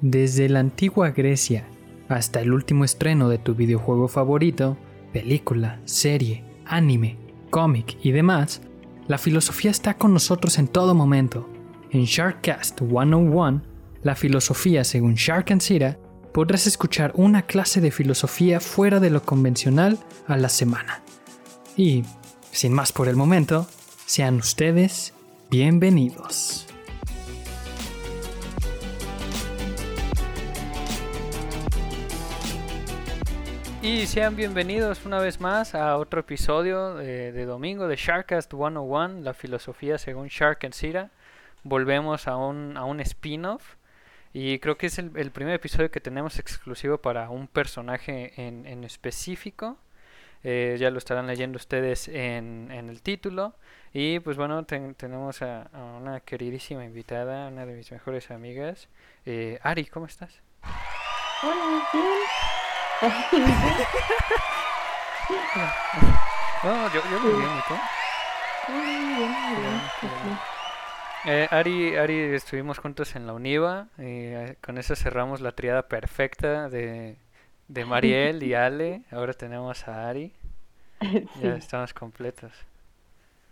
Desde la antigua Grecia hasta el último estreno de tu videojuego favorito, película, serie, anime, cómic y demás, la filosofía está con nosotros en todo momento. En Sharkcast 101, la filosofía según Shark and Sira, podrás escuchar una clase de filosofía fuera de lo convencional a la semana. Y, sin más por el momento, sean ustedes bienvenidos. Y sean bienvenidos una vez más a otro episodio de, domingo de Sharkcast 101, la filosofía según Shark and Sira. Volvemos a un, a un spin-off y creo que es el, primer episodio que tenemos exclusivo para un personaje en, en específico. Eh, ya lo estarán leyendo ustedes en, en el título. Y pues bueno, tenemos a, una queridísima invitada, una de mis mejores amigas. Eh, Ari, ¿cómo estás? Hola, no, yo, yo muy bien, Eh, Ari, Ari, estuvimos juntos en la Univa y eh, con eso cerramos la triada perfecta de, de Mariel y Ale. Ahora tenemos a Ari. Ya estamos completos.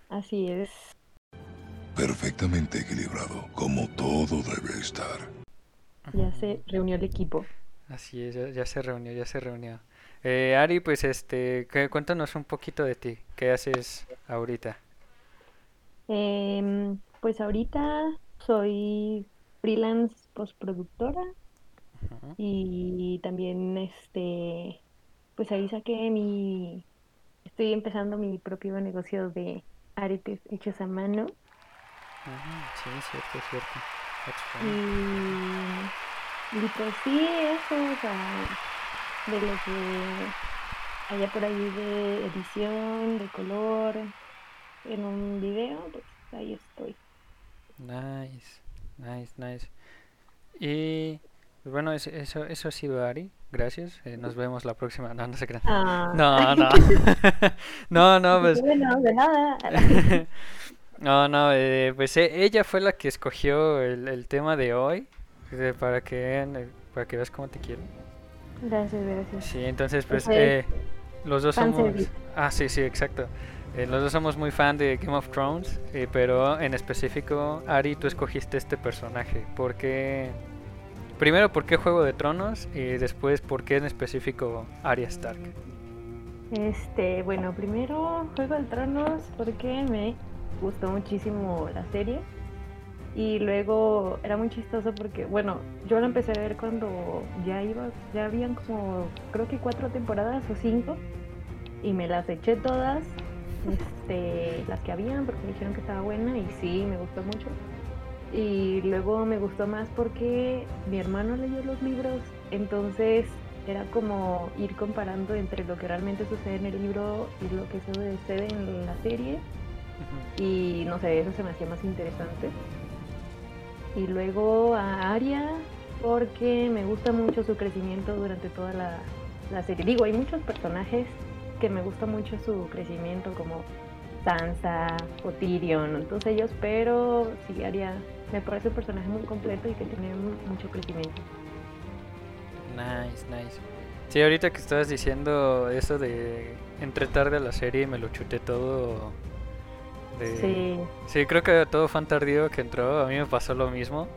Así es. Perfectamente equilibrado, como todo debe estar. Ya se reunió el equipo. Así es, ya, se reunió, ya se reunió. Eh, Ari, pues este, cuéntanos un poquito de ti. ¿Qué haces ahorita? Em, pues ahorita soy freelance postproductora y también este, pues ahí saqué mi, estoy empezando mi propio negocio de aretes hechos a mano. sí, cierto, cierto. Y y pues sí, eso, o sea, de lo que haya por ahí de edición, de color, en un video, pues ahí estoy. Nice, nice, nice. Y pues bueno, eso, eso, eso ha sido Ari. Gracias. Eh, nos vemos la próxima. No, no se crean. Ah. No, no. no, no, pues. Bueno, de nada. no, no, eh, pues eh, ella fue la que escogió el, el tema de hoy para que eh, para que veas cómo te quiero. Gracias, gracias. Sí, entonces pues eh, los dos somos... Ah, sí, sí, exacto. Eh, los dos somos muy fan de Game of Thrones, pero en específico, Ari, tú escogiste este personaje. porque Primero, ¿por qué Juego de Tronos? Y después, ¿por qué en específico Arya Stark? Este, bueno, primero Juego de Tronos porque me gustó muchísimo la serie. Y luego era muy chistoso porque, bueno, yo la empecé a ver cuando ya iba, ya habían como, creo que cuatro temporadas o cinco, y me las eché todas, este, las que habían, porque me dijeron que estaba buena, y sí, me gustó mucho. Y luego me gustó más porque mi hermano leyó los libros, entonces era como ir comparando entre lo que realmente sucede en el libro y lo que sucede en la serie. Y no sé, eso se me hacía más interesante y luego a Aria porque me gusta mucho su crecimiento durante toda la, serie. Digo, hay muchos personajes que me gusta mucho su crecimiento como Sansa o Tyrion, todos ellos, pero sí, Aria me parece un personaje muy completo y que tiene mucho crecimiento. Nice, nice. Sí, ahorita que estabas diciendo eso de entre tarde a la serie me lo chuté todo Sí. Sí, creo que todo fan tardío que entró, a mí me pasó lo mismo.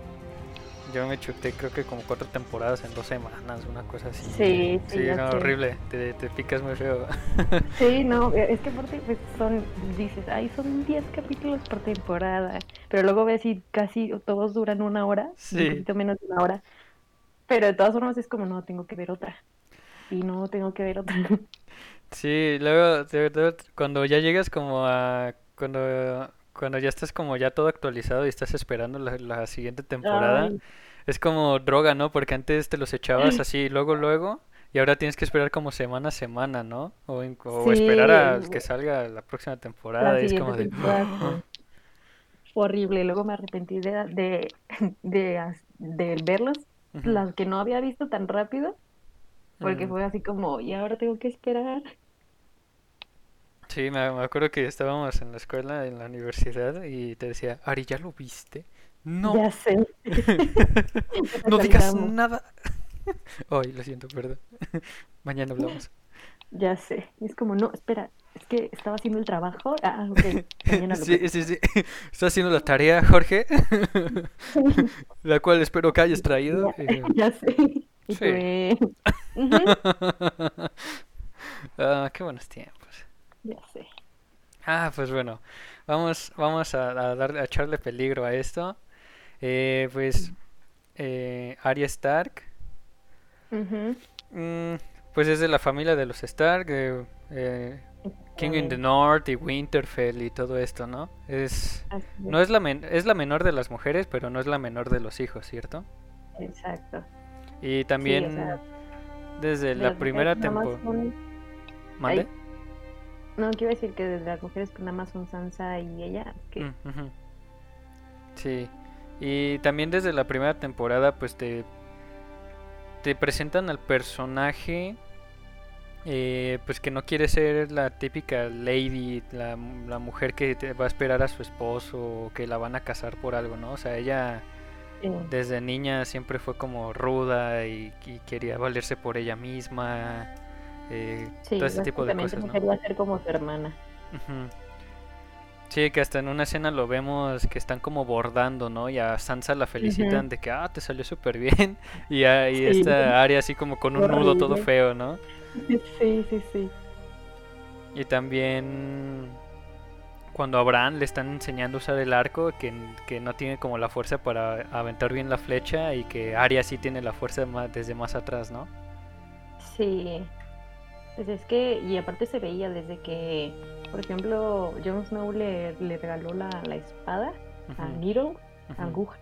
Yo me chuté creo que como cuatro temporadas en dos semanas, una cosa así. Sí, sí, no, horrible, te, te, picas muy feo. Sí, no, es que aparte pues, son, dices, ay, son 10 capítulos por temporada, pero luego ves y casi todos duran una hora, un poquito menos de una hora, pero de todas formas es como, no, tengo que ver otra, y no, tengo que ver otra. Sí, luego, cuando ya llegas como a cuando, cuando ya estás como ya todo actualizado y estás esperando la, siguiente temporada, es como droga, ¿no? Porque antes te los echabas así luego, luego, y ahora tienes que esperar como semana a semana, ¿no? O, esperar a que salga la próxima temporada. es como de... Horrible, luego me arrepentí de, de, de, verlos, las que no había visto tan rápido, porque fue así como, y ahora tengo que esperar. Sí, me, acuerdo que estábamos en la escuela, en la universidad, y te decía, Ari, ¿ya lo viste? No, Ya sé. no digas nada. Ay, lo siento, perdón. Mañana hablamos. Ya sé. Es como, no, espera, es que estaba haciendo el trabajo. Ah, ok. Mañana lo Sí, sí, sí. Está haciendo la tarea, Jorge. La cual espero que hayas traído. eh, Ya sé. Y Sí. fue. Ah, qué buenos tiempos. Ya sé. Ah, pues bueno, vamos, vamos a, a darle, a echarle peligro a esto. Eh, pues eh, Arya Stark, mm, pues es de la familia de los Stark, eh, eh, King in the. North y Winterfell y todo esto, ¿no? Es, no es la men- es la menor de las mujeres, pero no es la menor de los hijos, ¿cierto? Exacto. Y también sea, desde De la primera temporada... No, quiero decir que desde las mujeres que nada más son Sansa y ella, que Mm. Sí, y también desde la primera temporada pues te, te presentan al personaje eh, pues que no quiere ser la típica lady, la, la mujer que te va a esperar a su esposo o que la van a casar por algo, ¿no? O sea, ella sí, desde niña siempre fue como ruda y, y quería valerse por ella misma, eh, sí, todo ese tipo de cosas, no quería ser como su hermana. Ujú. Sí, que hasta en una escena lo vemos que están como bordando, ¿no? Y a Sansa la felicitan de que, ah, te salió súper bien. Y, a, y Sí. esta área así como con un nudo todo Horrible. feo, ¿no? Sí, sí, sí. Y también cuando a Bran le están enseñando a usar el arco, que, que no tiene como la fuerza para aventar bien la flecha y que Arya sí tiene la fuerza más, desde más atrás, ¿no? Sí. Pues es que, y aparte se veía desde que, por ejemplo, Jon Snow le, le regaló la, la espada a Ujú, Needle, ujú. aguja.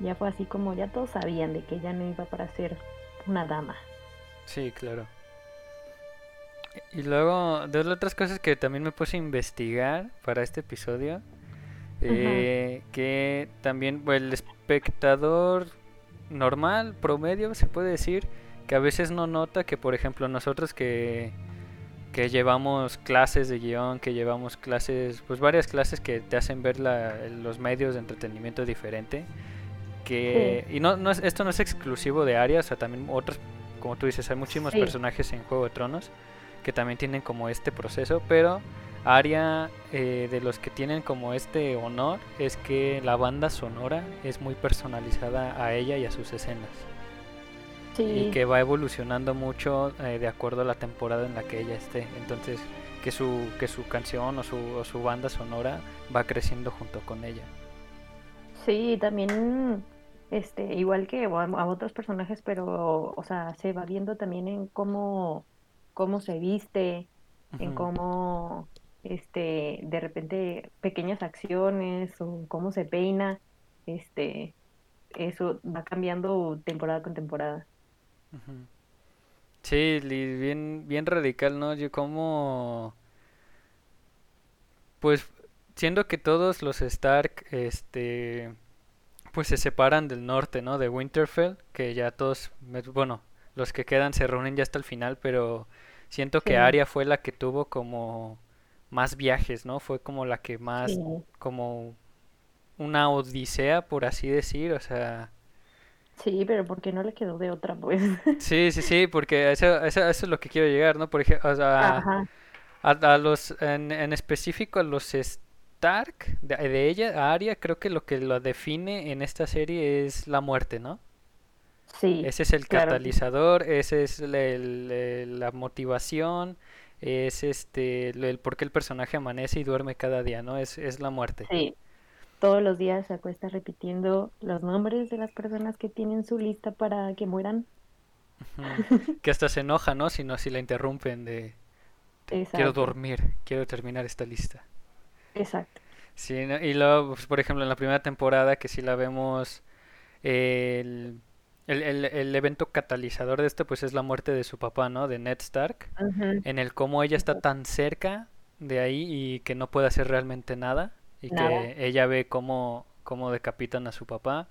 Ya fue así como ya todos sabían de que ella no iba para ser una dama. Sí, claro. Y luego, de las otras cosas que también me puse a investigar para este episodio, eh, que también pues, el espectador normal, promedio, se puede decir, que a veces no nota que, por ejemplo, nosotros que, que llevamos clases de guion, que llevamos clases, pues varias clases que te hacen ver la- los medios de entretenimiento diferente, que, y no, no es, esto no es exclusivo de Aria, o sea, también otros, como tú dices, hay muchísimos Sí. personajes en Juego de Tronos que también tienen como este proceso, pero Aria, eh, de los que tienen como este honor, es que la banda sonora es muy personalizada a ella y a sus escenas. Sí, Y que va evolucionando mucho eh, de acuerdo a la temporada en la que ella esté. Entonces, que su, que su canción o su, o su banda sonora va creciendo junto con ella. sí, también, este, igual que a, otros personajes, pero, o sea, se va viendo también en cómo, cómo se viste, en cómo, este, de repente pequeñas acciones o cómo se peina, este, eso va cambiando temporada con temporada. Sí, bien, bien radical, ¿no? Yo como... Pues siendo que todos los Stark, este, pues se separan del norte, ¿no? De Winterfell, que ya todos, bueno, los que quedan se reúnen ya hasta el final, pero siento que Sí. Arya fue la que tuvo como más viajes, ¿no? Fue como la que más, Sí, como una odisea, por así decir, o sea... sí, pero porque no le quedó de otra, pues. Sí, sí, sí, porque eso, eso, eso es lo que quiero llegar, ¿no? Por ejemplo, o sea, a, a los, en, en específico a los Stark, de, de ella, a Arya, creo que lo que lo define en esta serie es la muerte, ¿no? sí, Ese es el claro. catalizador, ese es el- el- el- la motivación, es este, el, el por qué el personaje amanece y duerme cada día, ¿no? Es, es la muerte. Sí, todos los días se acuesta repitiendo los nombres de las personas que tienen su lista para que mueran. Que hasta se enoja, ¿no? Si no, si la interrumpen de quiero dormir, quiero terminar esta lista. exacto. Sí, y luego, pues, por ejemplo, en la primera temporada que sí la vemos, el, el, el- el evento catalizador de esto, pues es la muerte de su papá, ¿no? De Ned Stark, en el cómo ella está tan cerca de ahí y que no puede hacer realmente nada, y Nada. que ella ve cómo, cómo decapitan a su papá,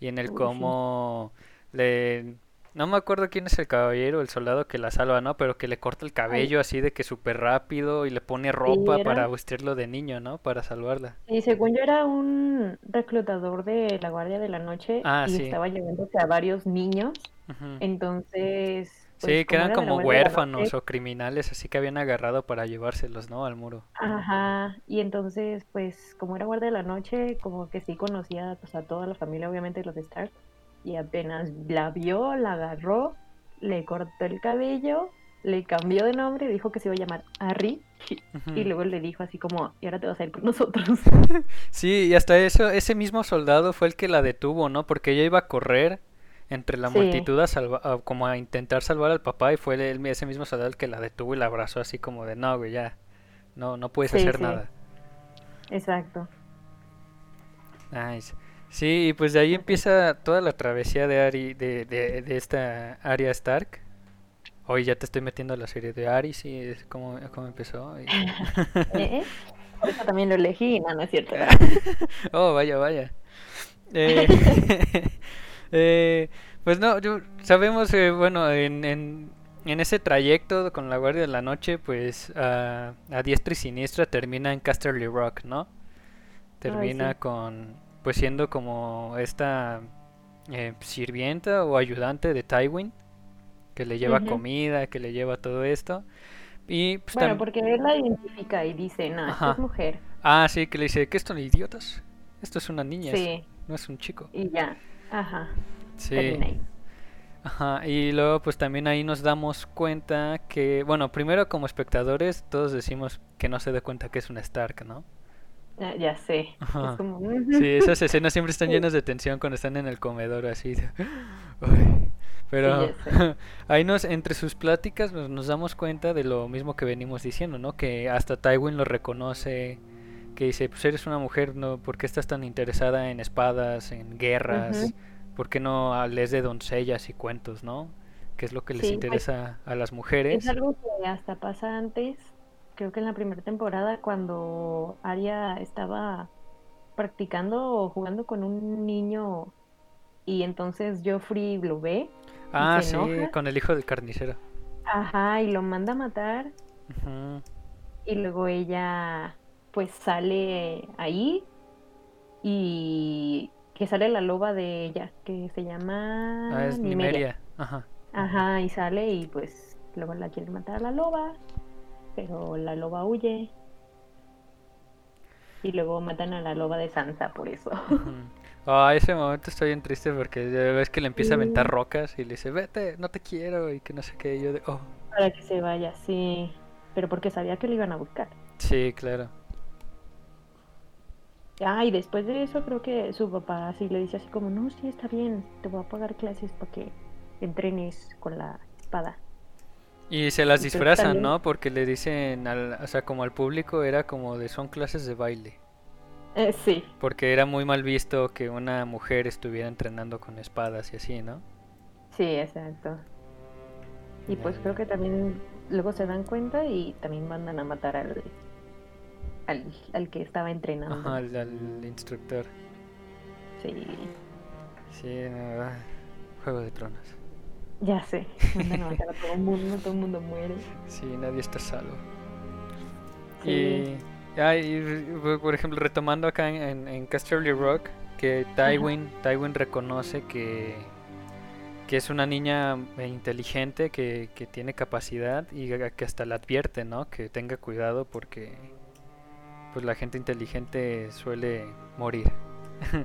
y en el Uy, sí. cómo le, No me acuerdo quién es el caballero, el soldado que la salva, ¿no? Pero que le corta el cabello así de que súper rápido y le pone ropa era- para vestirlo de niño, ¿no? Para salvarla. Y según yo era un reclutador de la Guardia de la Noche Ah, y sí. estaba llevándose a varios niños. Ujú. Entonces, Sí, pues, que eran como huérfanos o criminales, así que habían agarrado para llevárselos, ¿no? Al muro. Ajá, y entonces, pues, como era guardia de la noche, como que sí conocía pues, a toda la familia, obviamente, los Stark, y apenas la vio, la agarró, le cortó el cabello, le cambió de nombre, dijo que se iba a llamar Harry, y luego le dijo así como, y ahora te vas a ir con nosotros. Sí, y hasta eso, ese mismo soldado fue el que la detuvo, ¿no? Porque ella iba a correr entre la Sí. multitud a salva- a- como a intentar salvar al papá y fue el- ese mismo soldado el que la detuvo y la abrazó así como de, no, güey, ya, no, no puedes Sí, hacer sí. nada. Exacto. Nice. Sí, y pues de ahí empieza toda la travesía de Ari, de, de, de esta Arya Stark. Hoy ya te estoy metiendo a la serie de Ari, sí, es como, como empezó. y- ¿Eh? Por eso también lo elegí, no, no es cierto. Oh, vaya, vaya. Eh, eh, pues no, yo, sabemos, eh, bueno, en, en, en ese trayecto con la Guardia de la Noche, pues a a diestra y siniestra termina en Casterly Rock, ¿no? Termina sí. con, pues siendo como esta eh, sirvienta o ayudante de Tywin, que le lleva comida, que le lleva todo esto. Y pues Bueno, porque él la identifica y dice, no, esta es mujer. Ah, sí, que le dice, ¿qué son idiotas? Esto es una niña, es- no es un chico. y ya. Ajá. Sí. Ajá, y luego pues también ahí nos damos cuenta que, bueno, primero como espectadores todos decimos que no se da cuenta que es una Stark, ¿no? Ya, ya sé. Ajá. Es como. Sí, esas escenas siempre están llenas de tensión cuando están en el comedor así. Pero ahí nos, entre sus pláticas nos, nos damos cuenta de lo mismo que venimos diciendo, ¿no? Que hasta Tywin lo reconoce, que dice, pues eres una mujer, ¿no? ¿Por qué estás tan interesada en espadas, en guerras? ¿Por qué no lees de doncellas y cuentos, ¿no? Que es lo que les Sí, pues, interesa a las mujeres. Es algo que hasta pasa antes, creo que en la primera temporada, cuando Arya estaba practicando o jugando con un niño y entonces Joffrey lo ve, Ah, sí, enoja. con el hijo del carnicero. ajá, y lo manda a matar y luego ella pues sale ahí y que sale la loba de ella, que se llama Ah, es. Nimeria. Ajá. Ajá, y sale y pues luego la quiere matar a la loba, pero la loba huye. Y luego matan a la loba de Sansa por eso. Ah, ese momento estoy bien triste porque ya ves que le empieza a aventar rocas y le dice, vete, no te quiero y que no sé qué. Y yo de, oh, Para que se vaya, sí. Pero porque sabía que lo iban a buscar. sí, claro. Ah, y después de eso creo que su papá así le dice así como, no, sí, está bien, te voy a pagar clases para que entrenes con la espada. Y se las Y disfrazan, también- ¿no? Porque le dicen, al, o sea, como al público era como de, son clases de baile. Eh, sí, Porque era muy mal visto que una mujer estuviera entrenando con espadas y así, ¿no? sí, exacto. Y pues creo que también luego se dan cuenta y también mandan a matar al, al, al que estaba entrenando. Ajá, al, al instructor. Sí, Sí, ah, Juego de Tronos. ya sé. Mandan a matar a todo el mundo, todo el mundo muere. Sí, nadie está salvo. Sí. Y, ah, y por- ejemplo, retomando acá en, en, en Casterly Rock, que Tywin, Tywin reconoce que, que es una niña eh, inteligente, que, que tiene capacidad y que hasta la advierte, ¿no? Que tenga cuidado porque pues la gente inteligente suele morir.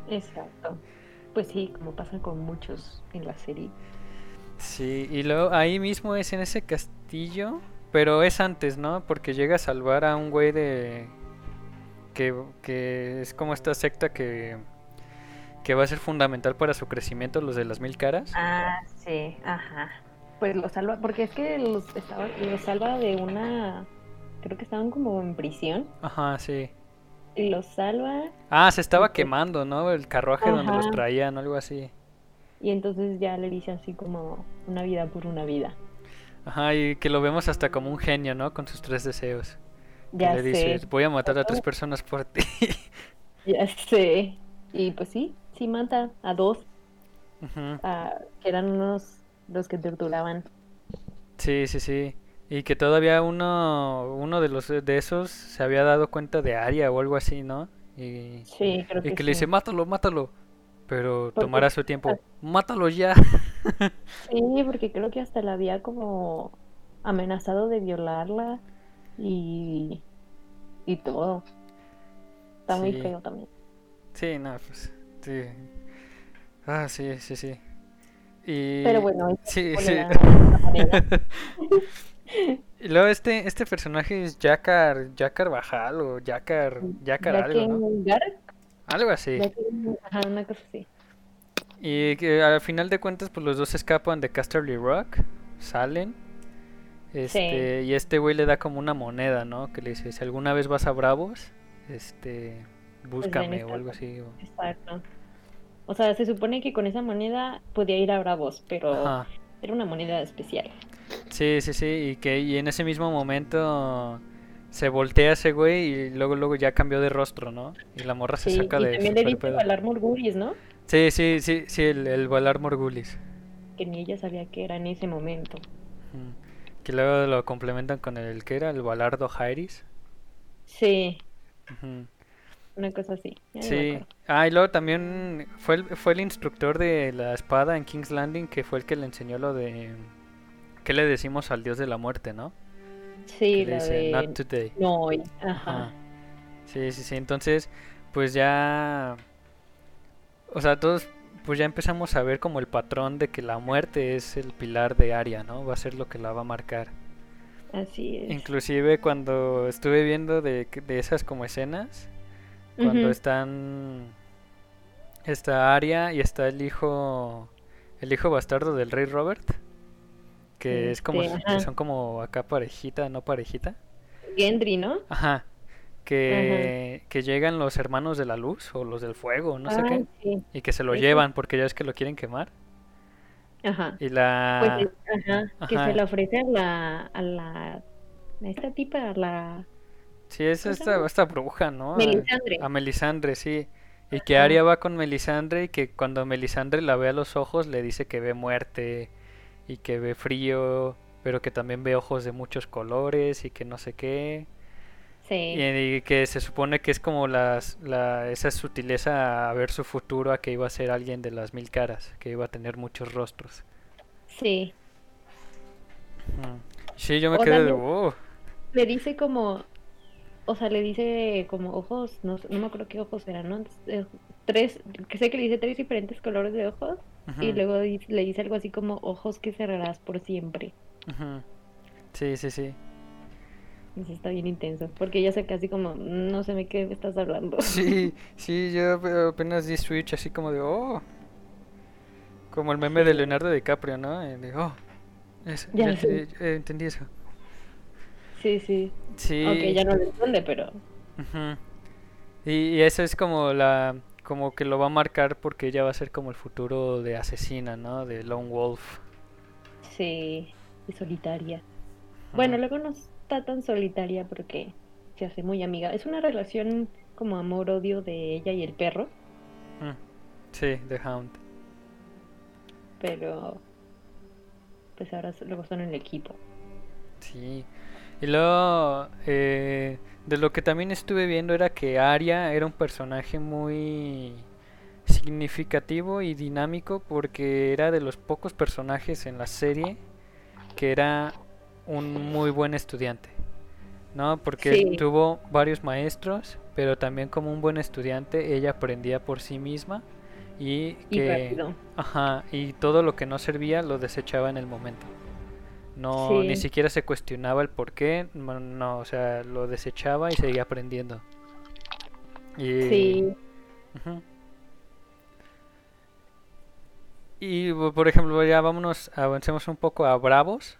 Exacto. Pues sí, como pasa con muchos en la serie. Sí, y luego ahí mismo es en ese castillo, pero es antes, ¿no? Porque llega a salvar a un güey de... Que, que es como esta secta que, que va a ser fundamental para su crecimiento, los de las mil caras. Ah, sí, ajá. Pues lo salva, porque es que los, los salva de una, creo que estaban como en prisión, Ajá, sí. y los salva, Ah, se estaba quemando, ¿no? El carruaje donde los traían, algo así. y entonces ya le dice así como una vida por una vida. Ajá, y que lo vemos hasta como un genio, ¿no? Con sus tres deseos. Que Ya le sé, dice, voy a matar a tres personas por ti. ya sé. Y pues sí, sí mata a dos, a- que eran unos los que torturaban. Sí, sí, sí. Y que todavía uno, uno de los de esos se había dado cuenta de Aria o algo así, ¿no? Y, Sí, creo y que, que le dice, mátalo, mátalo. Pero Porque- tomará su tiempo. Mátalo ya. Sí, porque creo que hasta la había como amenazado de violarla y, y todo. Está muy feo también. Sí, no, pues. Sí. Ah, sí, sí, sí. Y... Pero bueno, Sí, sí. Y luego este, este personaje es Jakar, Jakar Bajal o Jakar, Jakar algo, ¿no? Algo así. Jaqen- ajá, una cosa así. Y que al final de cuentas, pues los dos escapan de Casterly Rock, salen. Este, y este güey le da como una moneda, ¿no? Que le dice, si alguna vez vas a Bravos, este, búscame o algo así. o- Exacto. O sea, se supone que con esa moneda podía ir a Bravos, pero Ajá. Era una moneda especial. Sí, sí, sí, y que y en ese mismo momento se voltea ese güey y luego luego ya cambió de rostro, ¿no? Y la morra se Sí, saca y de también le dice. Valar Morgulis, ¿no? Sí, sí, sí, sí, el, el Valar Morgulis. Que ni ella sabía que era en ese momento. Ujú. Que luego lo complementan con el que era el Valardo Jairis. Sí, Ujú. Una cosa así. ya Sí. Ah, y luego también fue el, fue el instructor de la espada en King's Landing que fue el que le enseñó lo de... ¿Qué le decimos al dios de la muerte, no? Sí, la dice, de Not today. no hoy. Ajá. Sí, sí, sí. Entonces, pues ya... O sea, todos pues ya empezamos a ver como el patrón de que la muerte es el pilar de Aria, ¿no? Va a ser lo que la va a marcar. Así es. Inclusive cuando estuve viendo de, de esas como escenas, cuando están... Está Aria y está el hijo... El hijo bastardo del rey Robert. Que es como... Este, que ajá. son como acá parejita, no parejita. Gendry, ¿no? Ajá. Que, que llegan los hermanos de la luz o los del fuego, no sé Ah, qué. sí. Y que se lo llevan porque ya es que lo quieren quemar. Ajá. Y la... Pues, eh, ajá, que ajá. se le ofrece a la, a la, a esta tipa, a la Sí, es ¿cómo se esta, esta bruja, ¿no? A- Melisandre. A Melisandre, sí. Y que. Arya va con Melisandre y que cuando Melisandre la ve a los ojos le dice que ve muerte y que ve frío, pero que también ve ojos de muchos colores y que no sé qué. Sí, Y, y que se supone que es como las, la, esa sutileza a ver su futuro, a que iba a ser alguien de las mil caras, que iba a tener muchos rostros. sí. Ujú. Sí, yo me O quedé de... "Oh". Le dice como, o sea, le dice como ojos, no, no me acuerdo qué ojos eran, ¿no? Eh, Tres, que sé que le dice tres diferentes colores de ojos y luego le dice algo así como ojos que cerrarás por siempre. ujú. Sí, sí, sí. Eso está bien intenso, porque ella se casi como, no sé de qué me estás hablando. Sí, sí, yo ap- apenas di Switch así como de, oh. Como el meme de. Leonardo DiCaprio, ¿no? De, oh, eso, Ya ya te- eh, entendí eso. Sí, sí. Sí. Aunque ella no lo entiende, pero. Y, y eso es como la, como que lo va a marcar porque ella va a ser como el futuro de asesina, ¿no? De Lone Wolf. sí, es solitaria. Bueno, luego no está tan solitaria porque se hace muy amiga. Es una relación como amor-odio de ella y el perro, Mm, Sí, The Hound. pero pues ahora luego son en el equipo. Sí. Y luego, eh, de lo que también estuve viendo era que Arya era un personaje muy significativo y dinámico porque era de los pocos personajes en la serie que era un muy buen estudiante. ¿No? Porque Sí. tuvo varios maestros, pero también como un buen estudiante ella aprendía por sí misma y Y que rápido. Ajá, y todo lo que no servía lo desechaba en el momento. No, ni Sí. siquiera se cuestionaba el por qué, no, no, o sea, lo desechaba y seguía aprendiendo. Y, Sí. Y por ejemplo, ya vámonos, avancemos un poco a Bravos,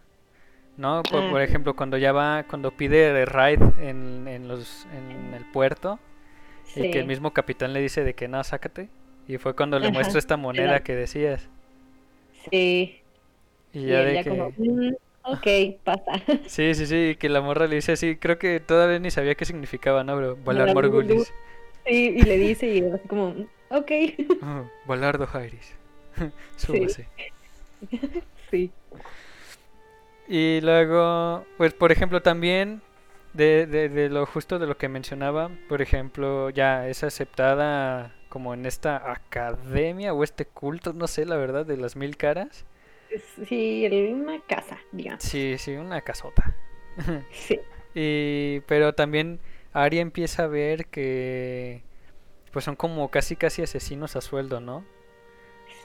¿no? Por, Ah. por ejemplo, cuando ya va, cuando pide raid en, en los, en el puerto y que el sí. mismo capitán le dice de que no, sácate. Y fue cuando le Ajá, muestra esta moneda da- que decías. Sí. Y ya de que... como, "Mm, ok, pasa. Sí, sí, sí, que la morra le dice así, creo que todavía ni sabía qué significaba, ¿no, bro? Valar Valar Morgulis. Sí, y le dice y así como, "Mm, ok. Oh, Jairis. Súbase. sí. Y luego, pues por ejemplo también de, de, de lo justo de lo que mencionaba, por ejemplo, ya es aceptada como en esta academia o este culto, no sé la verdad, de las mil caras. Sí, una casa, digamos. Sí, sí, una casota. Sí. Y, pero también Aria empieza a ver que pues son como casi casi asesinos a sueldo, ¿no?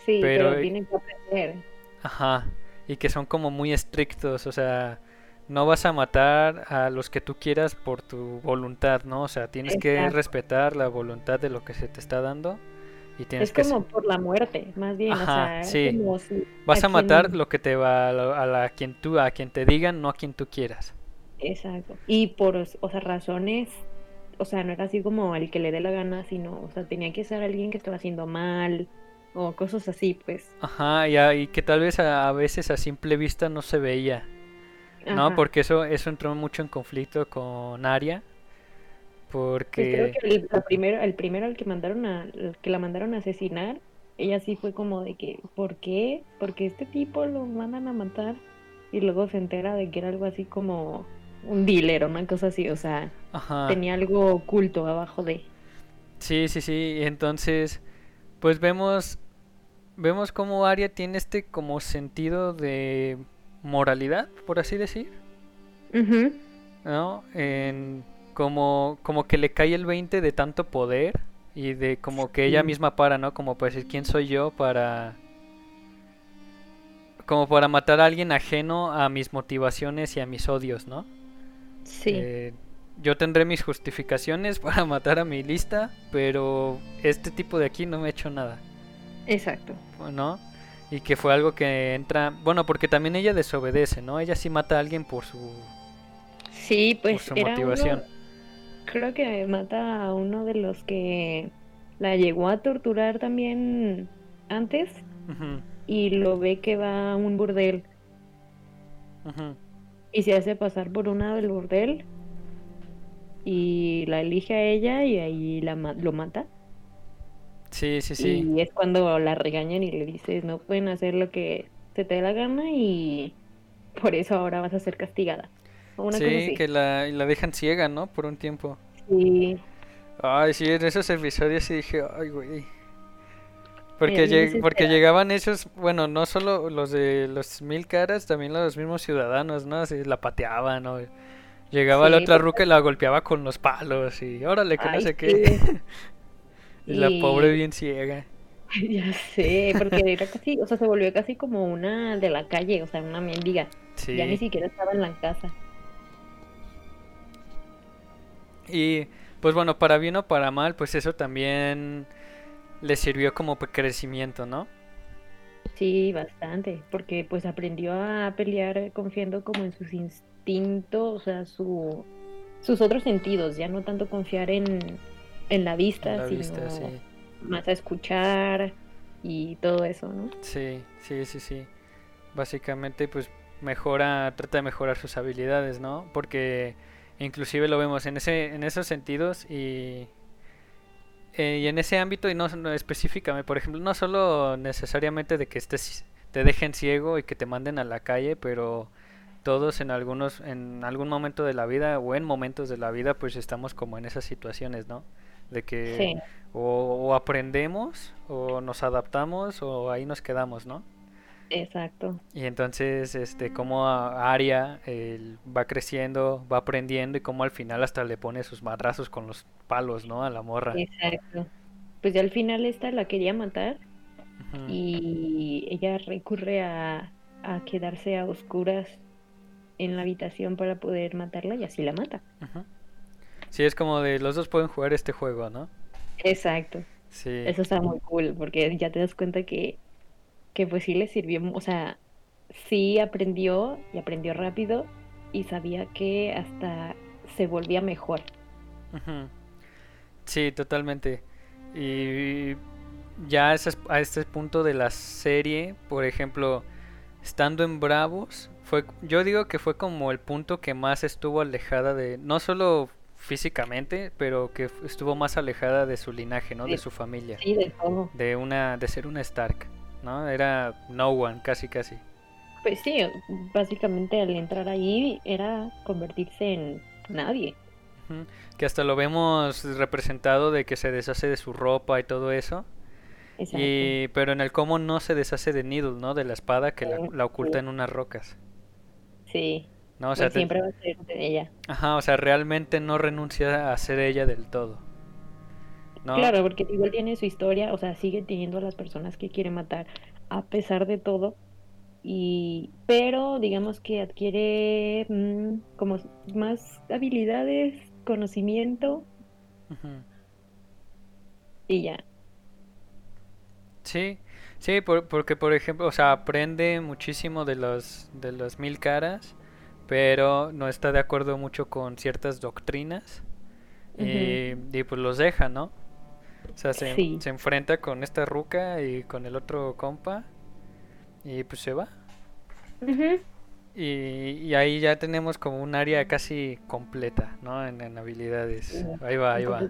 Sí, Pero- pero, tienen que aprender. Ajá. Y que son como muy estrictos, o sea, no vas a matar a los que tú quieras por tu voluntad, ¿no? O sea, tienes que respetar la voluntad de lo que se te está dando y Es que como por la muerte, más bien. Ajá, o sea, sí. como si vas a matar lo que te va a, la- a la quien tú a quien te digan, no a quien tú quieras. Exacto. Y por, o sea, razones, o sea, no era así como el que le dé la gana, sino, o sea, tenía que ser alguien que estaba haciendo mal o cosas así, pues. Ajá, y, a- y que tal vez a, veces a simple vista no se veía, ¿no? Porque eso eso entró mucho en conflicto con Aria. Pues creo Porque que el, primero, el primero al que mandaron a, al que la mandaron a asesinar, ella sí fue como de que, ¿por qué? Porque este tipo lo mandan a matar y luego se entera de que era algo así como un dealer o una cosa así, o sea, ajá. tenía algo oculto abajo de. Sí, sí, sí. Entonces, pues vemos vemos cómo Arya tiene este como sentido de moralidad, por así decir, Ujú. ¿no? En como como que le cae el 20 de tanto poder y de como que ella misma para, ¿no? Como para decir quién soy yo para como para matar a alguien ajeno a mis motivaciones y a mis odios, ¿no? Sí. Eh, yo tendré mis justificaciones para matar a mi lista, pero este tipo de aquí no me ha hecho nada, Exacto. ¿no? Y que fue algo que entra, bueno, porque también ella desobedece, ¿no? Ella sí mata a alguien por su, Sí, por pues su era motivación. uno, creo que mata a uno de los que la llegó a torturar también antes y lo ve que va a un burdel y se hace pasar por una del burdel y la elige a ella y ahí la lo mata. Sí, sí, sí. Y es cuando la regañan y le dices, no pueden hacer lo que se te dé la gana y por eso ahora vas a ser castigada. O una cosa Sí, así. que la, la dejan ciega, ¿no? Por un tiempo. Sí, Ay, sí, en esos episodios sí dije, ay, güey. Porque, bien lleg- porque llegaban esos, bueno, no solo los de los mil caras, también los mismos ciudadanos, ¿no? Así la pateaban, ¿no? Llegaba la otra porque- ruca y la golpeaba con los palos y órale, que no Ay, sé sí. qué. y la pobre bien ciega. Ya sé, porque era casi, o sea, se volvió casi como una de la calle, o sea, una mendiga. Sí. Ya ni siquiera estaba en la casa. Y pues bueno, para bien o para mal, pues eso también le sirvió como crecimiento, ¿no? Sí, bastante, porque pues aprendió a pelear confiando como en sus instintos, o sea, su, sus otros sentidos, ya no tanto confiar en, en la vista, la sino vista, sí. más a escuchar y todo eso, ¿no? Sí, sí, sí, sí. Básicamente, pues mejora, trata de mejorar sus habilidades, ¿no? Porque inclusive lo vemos en ese, en esos sentidos y, eh, y en ese ámbito y no, no específicamente, por ejemplo, no solo necesariamente de que estés, te dejen ciego y que te manden a la calle, pero todos en algunos, en algún momento de la vida o en momentos de la vida, pues estamos como en esas situaciones, ¿no? De que Sí, o, o aprendemos o nos adaptamos o ahí nos quedamos, ¿no? Exacto. Y entonces, este, como a- Aria él va creciendo, va aprendiendo y como al final hasta le pone sus madrazos con los palos, ¿no? A la morra. Exacto. Pues ya al final esta la quería matar y ella recurre a, a quedarse a oscuras en la habitación para poder matarla y así la mata. Ujú. Sí, es como de los dos pueden jugar este juego, ¿no? Exacto. Sí. Eso está muy cool porque ya te das cuenta que, que pues sí le sirvió, o sea, sí aprendió y aprendió rápido y sabía que hasta se volvía mejor. Sí, totalmente. Y ya a ese, a este punto de la serie, por ejemplo, estando en Bravos, fue, yo digo que fue como el punto que más estuvo alejada de, no solo físicamente, pero que estuvo más alejada de su linaje, ¿no? De su familia, Sí, de todo. de una, de ser una Stark. ¿No? Era no one, casi casi. Pues sí, básicamente al entrar ahí era convertirse en nadie. Que hasta lo vemos representado de que se deshace de su ropa y todo eso. Exacto. Y, pero en el cómo no se deshace de Needle, ¿no? De la espada que la, Sí, la oculta sí. en unas rocas. Sí, ¿No? O sea, pues te- siempre va a ser de ella. Ajá, o sea, realmente no renuncia a ser ella del todo. ¿No? Claro, porque igual tiene su historia, o sea, sigue teniendo a las personas que quiere matar a pesar de todo. Y, pero digamos que adquiere mm, como más habilidades, conocimiento y ya. Sí, sí, por- porque por ejemplo, o sea, aprende muchísimo de los de las mil caras, pero no está de acuerdo mucho con ciertas doctrinas y, y pues los deja, ¿no? O sea, se, Sí. se enfrenta con esta ruca y con el otro compa y pues se va. Y, y ahí ya tenemos como un área casi completa, ¿no? En, en habilidades. Ahí va, ahí va.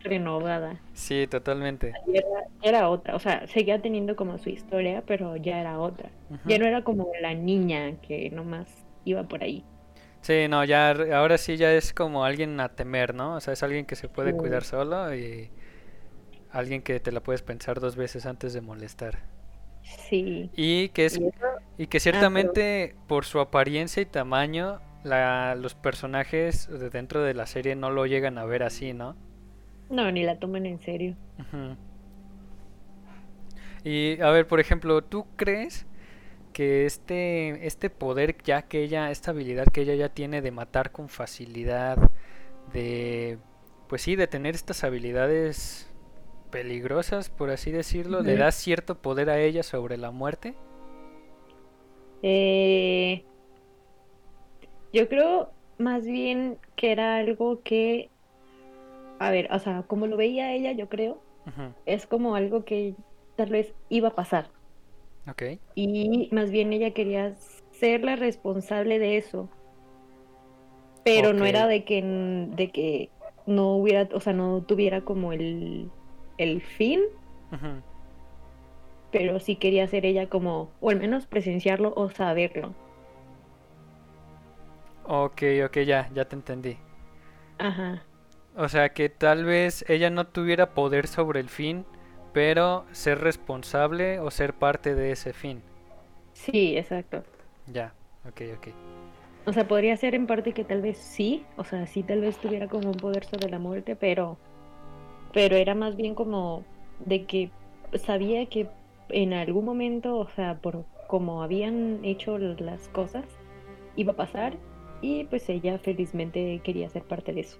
Renovada. Sí, totalmente. Era, era otra, o sea, seguía teniendo como su historia, pero ya era otra. Ya no era como la niña que nomás iba por ahí. Sí, no, ya ahora sí ya es como alguien a temer, ¿no? O sea, es alguien que se puede cuidar solo y alguien que te la puedes pensar dos veces antes de molestar. Sí. Y que es Y que ciertamente por su apariencia y tamaño la, los personajes de dentro de la serie no lo llegan a ver así, ¿no? no, ni la toman en serio. Ujú. Y a ver, por ejemplo, ¿tú crees que este, este poder ya que ella, esta habilidad que ella ya tiene de matar con facilidad, de, pues sí, de tener estas habilidades peligrosas, por así decirlo, le da cierto poder a ella sobre la muerte? Eh, yo creo más bien que era algo que, a ver, o sea, como lo veía ella, yo creo, es como algo que tal vez iba a pasar. Ok, Y más bien ella quería ser la responsable de eso. Pero no era de que, de que no hubiera, o sea, no tuviera como el, el fin, pero sí quería ser ella como, o al menos presenciarlo o saberlo. ok, ok, ya, ya te entendí. Ajá. O sea que tal vez ella no tuviera poder sobre el fin, pero ser responsable o ser parte de ese fin. Sí, exacto. Ya, ok, ok. O sea, podría ser en parte que tal vez sí, o sea, sí tal vez tuviera como un poder sobre la muerte, pero pero era más bien como de que sabía que en algún momento, o sea, por como habían hecho las cosas, iba a pasar y pues ella felizmente quería ser parte de eso.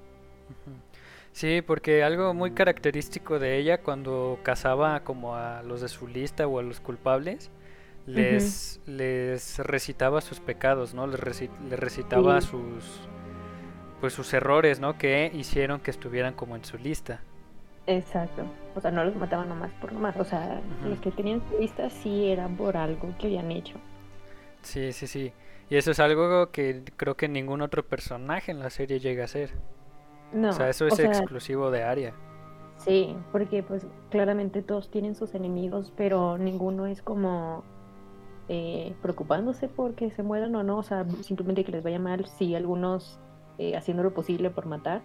Sí, porque algo muy característico de ella cuando cazaba como a los de su lista o a los culpables, les, les recitaba sus pecados, ¿no? Les, reci- les recitaba Sí. sus pues sus errores, ¿no? Que hicieron que estuvieran como en su lista. Exacto. O sea, no los mataban nomás por nomás, o sea, los que tenían su lista sí eran por algo que habían hecho. Sí, sí, sí. Y eso es algo que creo que ningún otro personaje en la serie llega a hacer. No, o sea, eso es exclusivo de Arya. Sí, porque pues claramente todos tienen sus enemigos, pero ninguno es como eh, preocupándose porque se mueran o no, o sea, simplemente que les vaya mal, sí, algunos eh, haciendo lo posible por matar,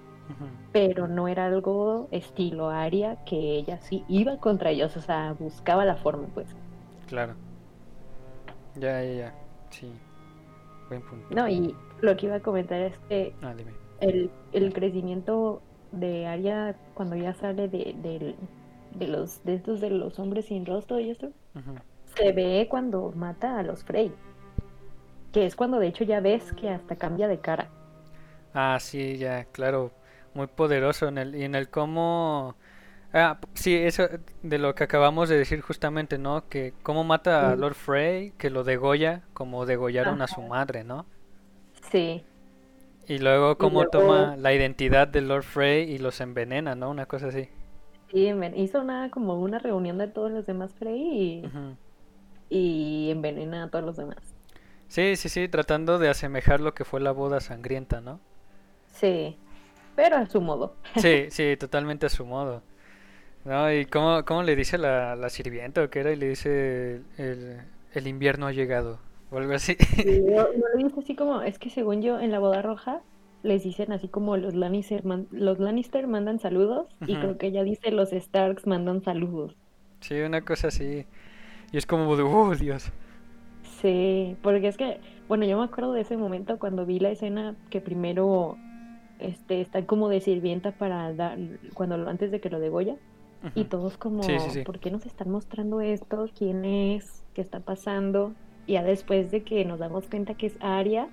Pero no era algo estilo Aria que ella sí iba contra ellos, o sea, buscaba la forma, pues. Claro. Ya, ya, ya. Sí. Buen punto. No, y lo que iba a comentar es que Ah, dime. el, el crecimiento de Aria cuando ya sale de, de los de estos de los hombres sin rostro y esto se ve cuando mata a los Frey. Que es cuando de hecho ya ves que hasta cambia de cara. Ah, sí, ya, claro. Muy poderoso en el, y en el cómo... Ah, sí, eso de lo que acabamos de decir justamente, ¿no? Que cómo mata a. Lord Frey, que lo degolla como degollaron a su madre, ¿no? Sí, Y luego cómo luego- toma la identidad de Lord Frey y los envenena, ¿no? Una cosa así. sí, hizo una como una reunión de todos los demás Frey y, y envenena a todos los demás. Sí, sí, sí, tratando de asemejar lo que fue la boda sangrienta, ¿no? Sí, pero a su modo. Sí, sí, totalmente a su modo. No, y cómo, cómo le dice la, la sirvienta o qué era, y le dice el, el invierno ha llegado, o algo así. Sí, no, no lo dice así como, es que según yo, en la boda roja les dicen así como los Lannister, man- los Lannister mandan saludos y creo que ella dice los Starks mandan saludos. Sí, una cosa así. Y es como de, oh, Dios. Sí, porque es que, bueno, yo me acuerdo de ese momento cuando vi la escena que primero este, está como de sirvienta para dar, cuando lo- antes de que lo degolla, y todos como, Sí, sí, sí. ¿por qué nos están mostrando esto? ¿Quién es? ¿Qué está pasando? Y ya después de que nos damos cuenta que es Aria,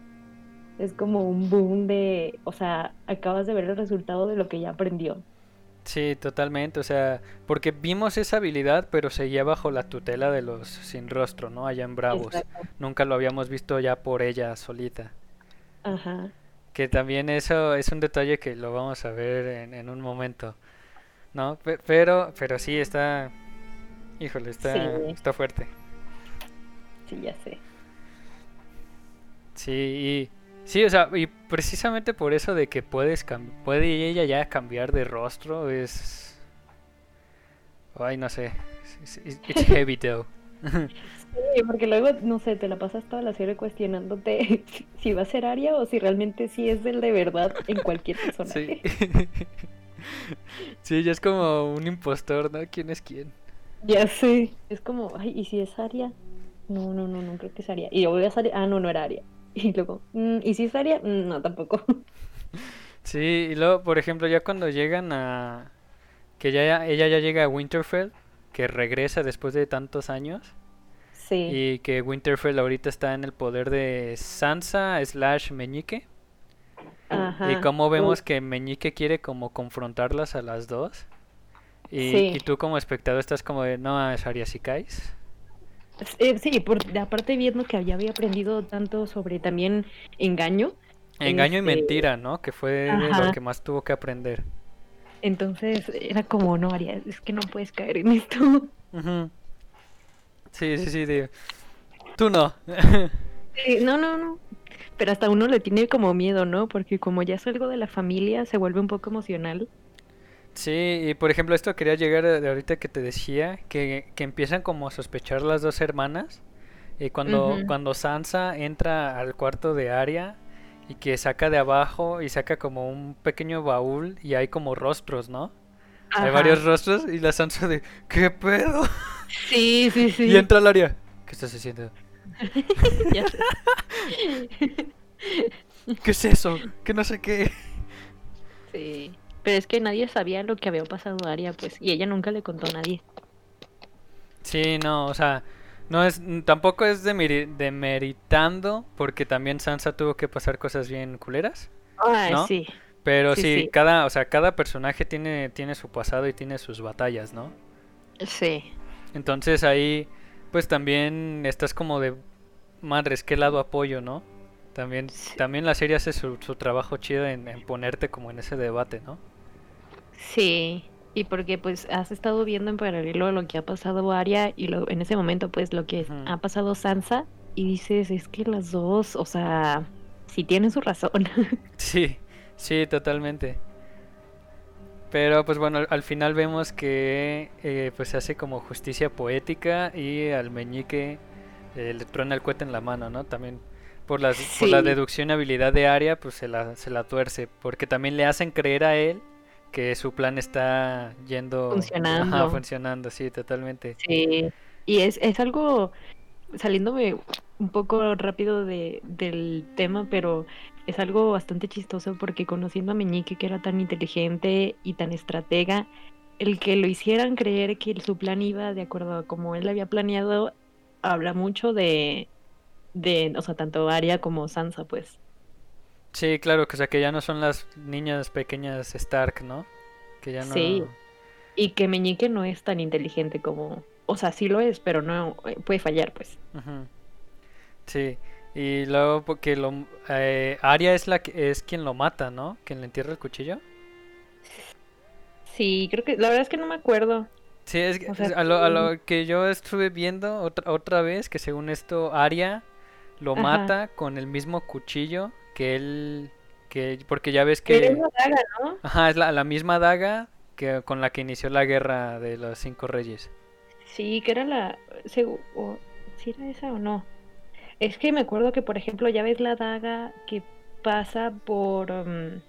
es como un boom de, o sea, acabas de ver el resultado de lo que ya aprendió. Sí, totalmente. O sea, porque vimos esa habilidad, pero seguía bajo la tutela de los sin rostro, ¿no? Allá en Bravos. Exacto. Nunca lo habíamos visto ya por ella solita. Ajá. Que también eso es un detalle que lo vamos a ver en, en un momento, ¿no? Pe- Pero, pero sí está, híjole, está, Sí. está fuerte. Sí, ya sé. Sí, y sí, o sea, y precisamente por eso de que puedes puede ella ya cambiar de rostro es, ay, no sé, it's, it's- it's heavy though. Sí, porque luego, no sé, te la pasas toda la serie cuestionándote si- va a ser Aria o si realmente sí es del de verdad en cualquier Sí. personaje. Sí, ya es como un impostor, ¿no? ¿Quién es quién? Ya sé. Es como, ay, ¿y si es Aria? No, no, no, no creo que es Aria. Y luego es Aria, ah, no, no era Aria. Y luego, "Mm, ¿y si es Aria? Mm, no, tampoco. Sí, y luego, por ejemplo, ya cuando llegan a... Que ya, ella ya llega a Winterfell, que regresa después de tantos años, Sí, y que Winterfell ahorita está en el poder de Sansa slash Meñique, ajá. y como vemos que Meñique quiere como confrontarlas a las dos, y, Sí. y tú como espectador estás como de, no, es si caes. eh, sí, por, aparte viendo que ya había aprendido tanto sobre también engaño, Engaño y Este, mentira, ¿no? Que fue lo que más tuvo que aprender. entonces era como, no, Aria, es que no puedes caer en esto. Ujú. Sí, sí, sí, de... Tú no. Sí, no, no, no. Pero hasta uno le tiene como miedo, ¿no? Porque como ya es algo de la familia, se vuelve un poco emocional. Sí, y por ejemplo, esto quería llegar de ahorita que te decía, que, que empiezan como a sospechar las dos hermanas. Y cuando, Ujú. cuando Sansa entra al cuarto de Arya y que saca de abajo y saca como un pequeño baúl y hay como rostros, ¿no? Hay varios rostros y la Sansa de ¿qué pedo? Sí, sí, sí. Y entra al Arya. ¿Qué estás haciendo? Ya. ¿Qué es eso? Que no sé qué. Sí. Pero es que nadie sabía lo que había pasado a Aria, pues, y ella nunca le contó a nadie. Sí, no, o sea, no es, tampoco es demeri- demeritando, porque también Sansa tuvo que pasar cosas bien culeras, Ah, ¿no? sí. Pero Sí, cada, o sea, cada personaje tiene, tiene su pasado y tiene sus batallas, ¿no? Sí. Entonces ahí, pues también estás como de, madres, ¿qué lado apoyo, no? También, Sí. también la serie hace su, su trabajo chido en, en ponerte como en ese debate, ¿no? Sí. Y porque pues has estado viendo en paralelo lo que ha pasado a Aria y lo, en ese momento pues lo que ha pasado Sansa y dices, es que las dos, o sea, sí tienen su razón. Sí, sí, totalmente. Pero pues bueno, al, al final vemos que eh, pues se hace como justicia poética y al meñique eh, le truena el cohete en la mano, ¿no? También por, las, por la deducción y habilidad de Arya, pues se la, se la tuerce, porque también le hacen creer a él que su plan está yendo... Ajá, Funcionando. funcionando, sí, totalmente. Sí, y es, es algo, saliéndome un poco rápido de, del tema, pero es algo bastante chistoso porque conociendo a Meñique, que era tan inteligente y tan estratega, el que lo hicieran creer que su plan iba de acuerdo a como él había planeado, habla mucho de, de, o sea, tanto Arya como Sansa, pues. Sí, claro, que o sea que ya no son las niñas pequeñas Stark, ¿no? Que ya no... Sí. Y que Meñique no es tan inteligente como, o sea, sí lo es, pero no eh, puede fallar, pues. Sí, y luego porque lo eh, Arya es la que es quien lo mata, ¿no? Quien le entierra el cuchillo. Sí, creo que, la verdad es que no me acuerdo. Sí, es, que- O sea, es a, lo, a lo sí. que yo estuve viendo otra otra vez que según esto Arya lo Ajá. mata con el mismo cuchillo que él que porque ya ves Pero es que una daga, ¿no? ajá, es la, la misma daga que con la que inició la guerra de los cinco reyes. Sí, que era la... ¿Sí era esa o no? Es que me acuerdo que, por ejemplo, ya ves la daga que pasa por... um,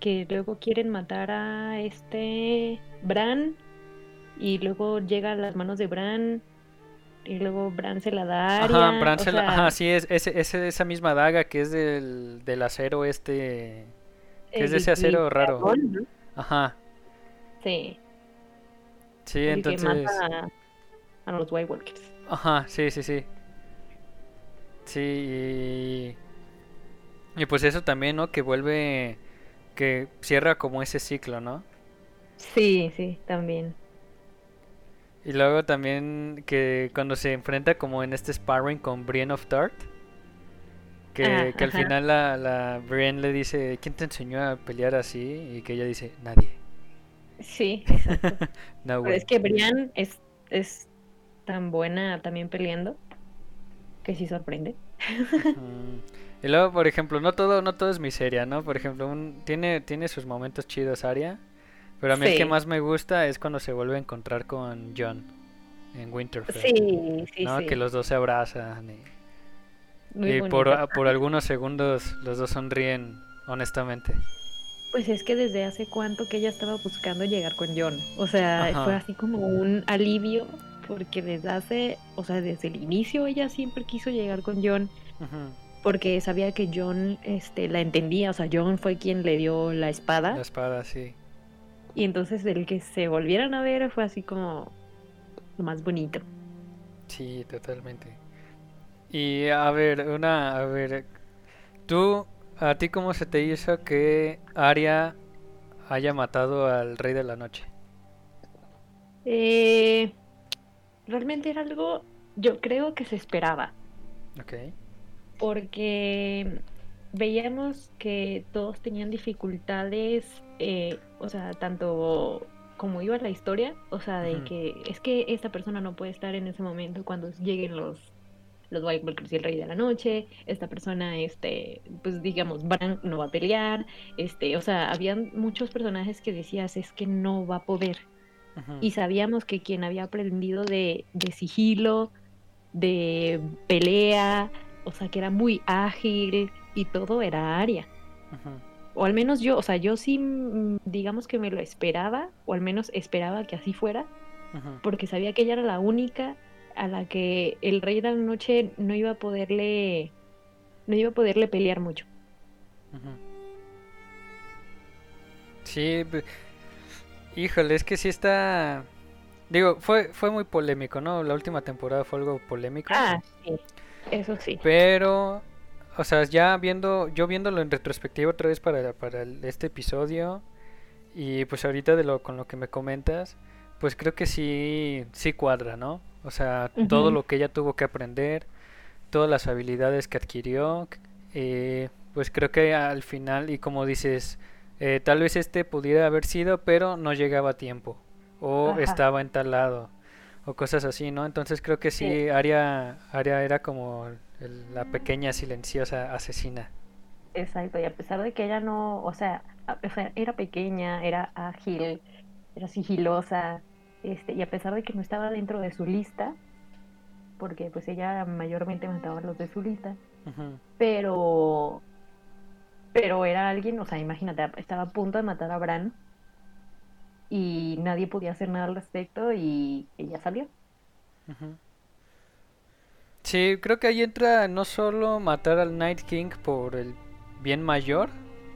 que luego quieren matar a este Bran y luego llega a las manos de Bran y luego Bran se la da a Ajá, Bran se la- ajá, sí, es, es- es esa misma daga que es del, del acero este... que es de ese acero raro. dragón, ¿no? Ajá, Sí, sí, el que entonces... mata a, a los White Walkers. Ajá, sí, sí, sí. Sí, y... y pues eso también, ¿no? Que vuelve... que cierra como ese ciclo, ¿no? Sí, sí, también. Y luego también que cuando se enfrenta como en este sparring con Brienne of Tart, que, Ah, que al final la, la Brienne le dice, ¿quién te enseñó a pelear así? Y que ella dice, nadie. Sí, exacto. No Pero way". es que Brian es, es tan buena también peleando que sí sorprende. Y luego, por ejemplo, no todo, no todo es miseria, ¿no? Por ejemplo, un, tiene, tiene sus momentos chidos Arya, pero a mí el que Sí. más me gusta es cuando se vuelve a encontrar con John en Winterfell. Sí, sí, ¿no? sí. Que los dos se abrazan y, por, por algunos segundos los dos sonríen honestamente. Pues es que desde hace cuánto que ella estaba buscando llegar con John. O sea, Ajá. fue así como un alivio porque desde hace, o sea, desde el inicio ella siempre quiso llegar con John porque sabía que John este, la entendía. O sea, John fue quien le dio la espada. La espada, sí. Y entonces el que se volvieran a ver fue así como lo más bonito. Sí, totalmente. Y a ver, una, a ver, tú, ¿a ti cómo se te hizo que Arya haya matado al Rey de la Noche? Eh, realmente era algo, yo creo que se esperaba, Ok. porque veíamos que todos tenían dificultades, eh, o sea, tanto como iba la historia, o sea, de que es que esta persona no puede estar en ese momento cuando lleguen los los White Walkers y el Rey de la Noche, esta persona, este, pues digamos, Bran no va a pelear, este, o sea, habían muchos personajes que decías, es que no va a poder, Y sabíamos que quien había aprendido de, de sigilo, de pelea, o sea, que era muy ágil y todo era Aria. O al menos yo, o sea, yo sí, mm, digamos que me lo esperaba, o al menos esperaba que así fuera, porque sabía que ella era la única a la que el Rey de la Noche no iba a poderle, no iba a poderle pelear mucho. Sí, híjole, es que sí está... Digo, fue, fue muy polémico, ¿no? La última temporada fue algo polémico. Ah, sí, eso sí. Pero, o sea, ya viendo, yo viéndolo en retrospectiva otra vez para, para este episodio y pues ahorita de lo con lo que me comentas, pues creo que sí, sí cuadra, ¿no? O sea, todo lo que ella tuvo que aprender, todas las habilidades que adquirió, eh, pues creo que al final, y como dices, eh, tal vez este pudiera haber sido, pero no llegaba a tiempo, o Ajá. estaba en tal lado, o cosas así, ¿no? Entonces creo que sí, Sí. Aria, Aria era como el- la pequeña silenciosa asesina. Exacto, y a pesar de que ella no, o sea, a- o sea, era pequeña, era ágil, era sigilosa, este, y a pesar de que no estaba dentro de su lista, porque pues ella mayormente mataba a los de su lista, pero, pero era alguien, o sea, imagínate, estaba a punto de matar a Bran y nadie podía hacer nada al respecto y ella salió. Sí, creo que ahí entra no solo matar al Night King por el bien mayor,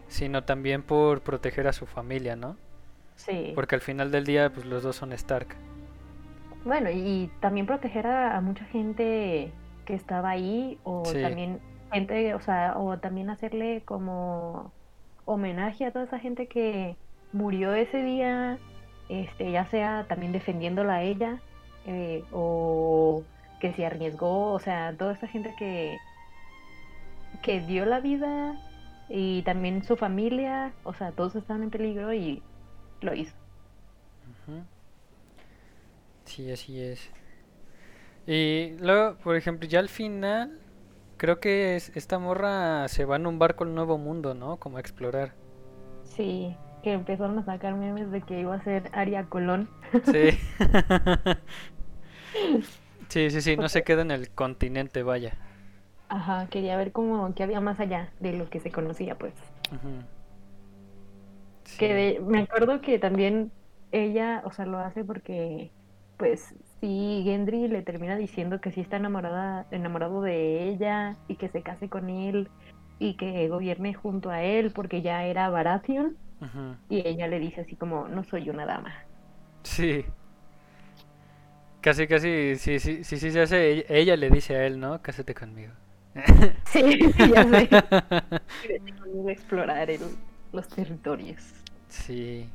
sino también por proteger a su familia, ¿no? Sí. Porque al final del día, pues los dos son Stark. Bueno, y también proteger a, a mucha gente que estaba ahí, o Sí. también gente, o sea, o también hacerle como homenaje a toda esa gente que murió ese día, este, ya sea también defendiéndola a ella, eh, o que se arriesgó, o sea, toda esa gente que, que dio la vida y también su familia, o sea, todos estaban en peligro y lo hizo. Sí, así es. Y luego, por ejemplo, ya al final, creo que es- esta morra se va en un barco al nuevo mundo, ¿no? Como a explorar. Sí, que empezaron a sacar memes de que iba a ser Aria Colón. Sí. sí, sí, sí, no se queda en el continente, vaya. Ajá, quería ver como que había más allá de lo que se conocía, pues. Sí. Que de- me acuerdo que también ella, o sea, lo hace porque, pues, sí, Gendry le termina diciendo que sí está enamorada, enamorado de ella y que se case con él y que gobierne junto a él porque ya era Baratheon y ella le dice así como, no soy una dama. Sí. Casi, casi, sí, sí, sí, sí, se hace. Ella, ella le dice a él, ¿no? Cásate conmigo. Sí, ya sé. Conmigo a explorar el- los territorios. Sí.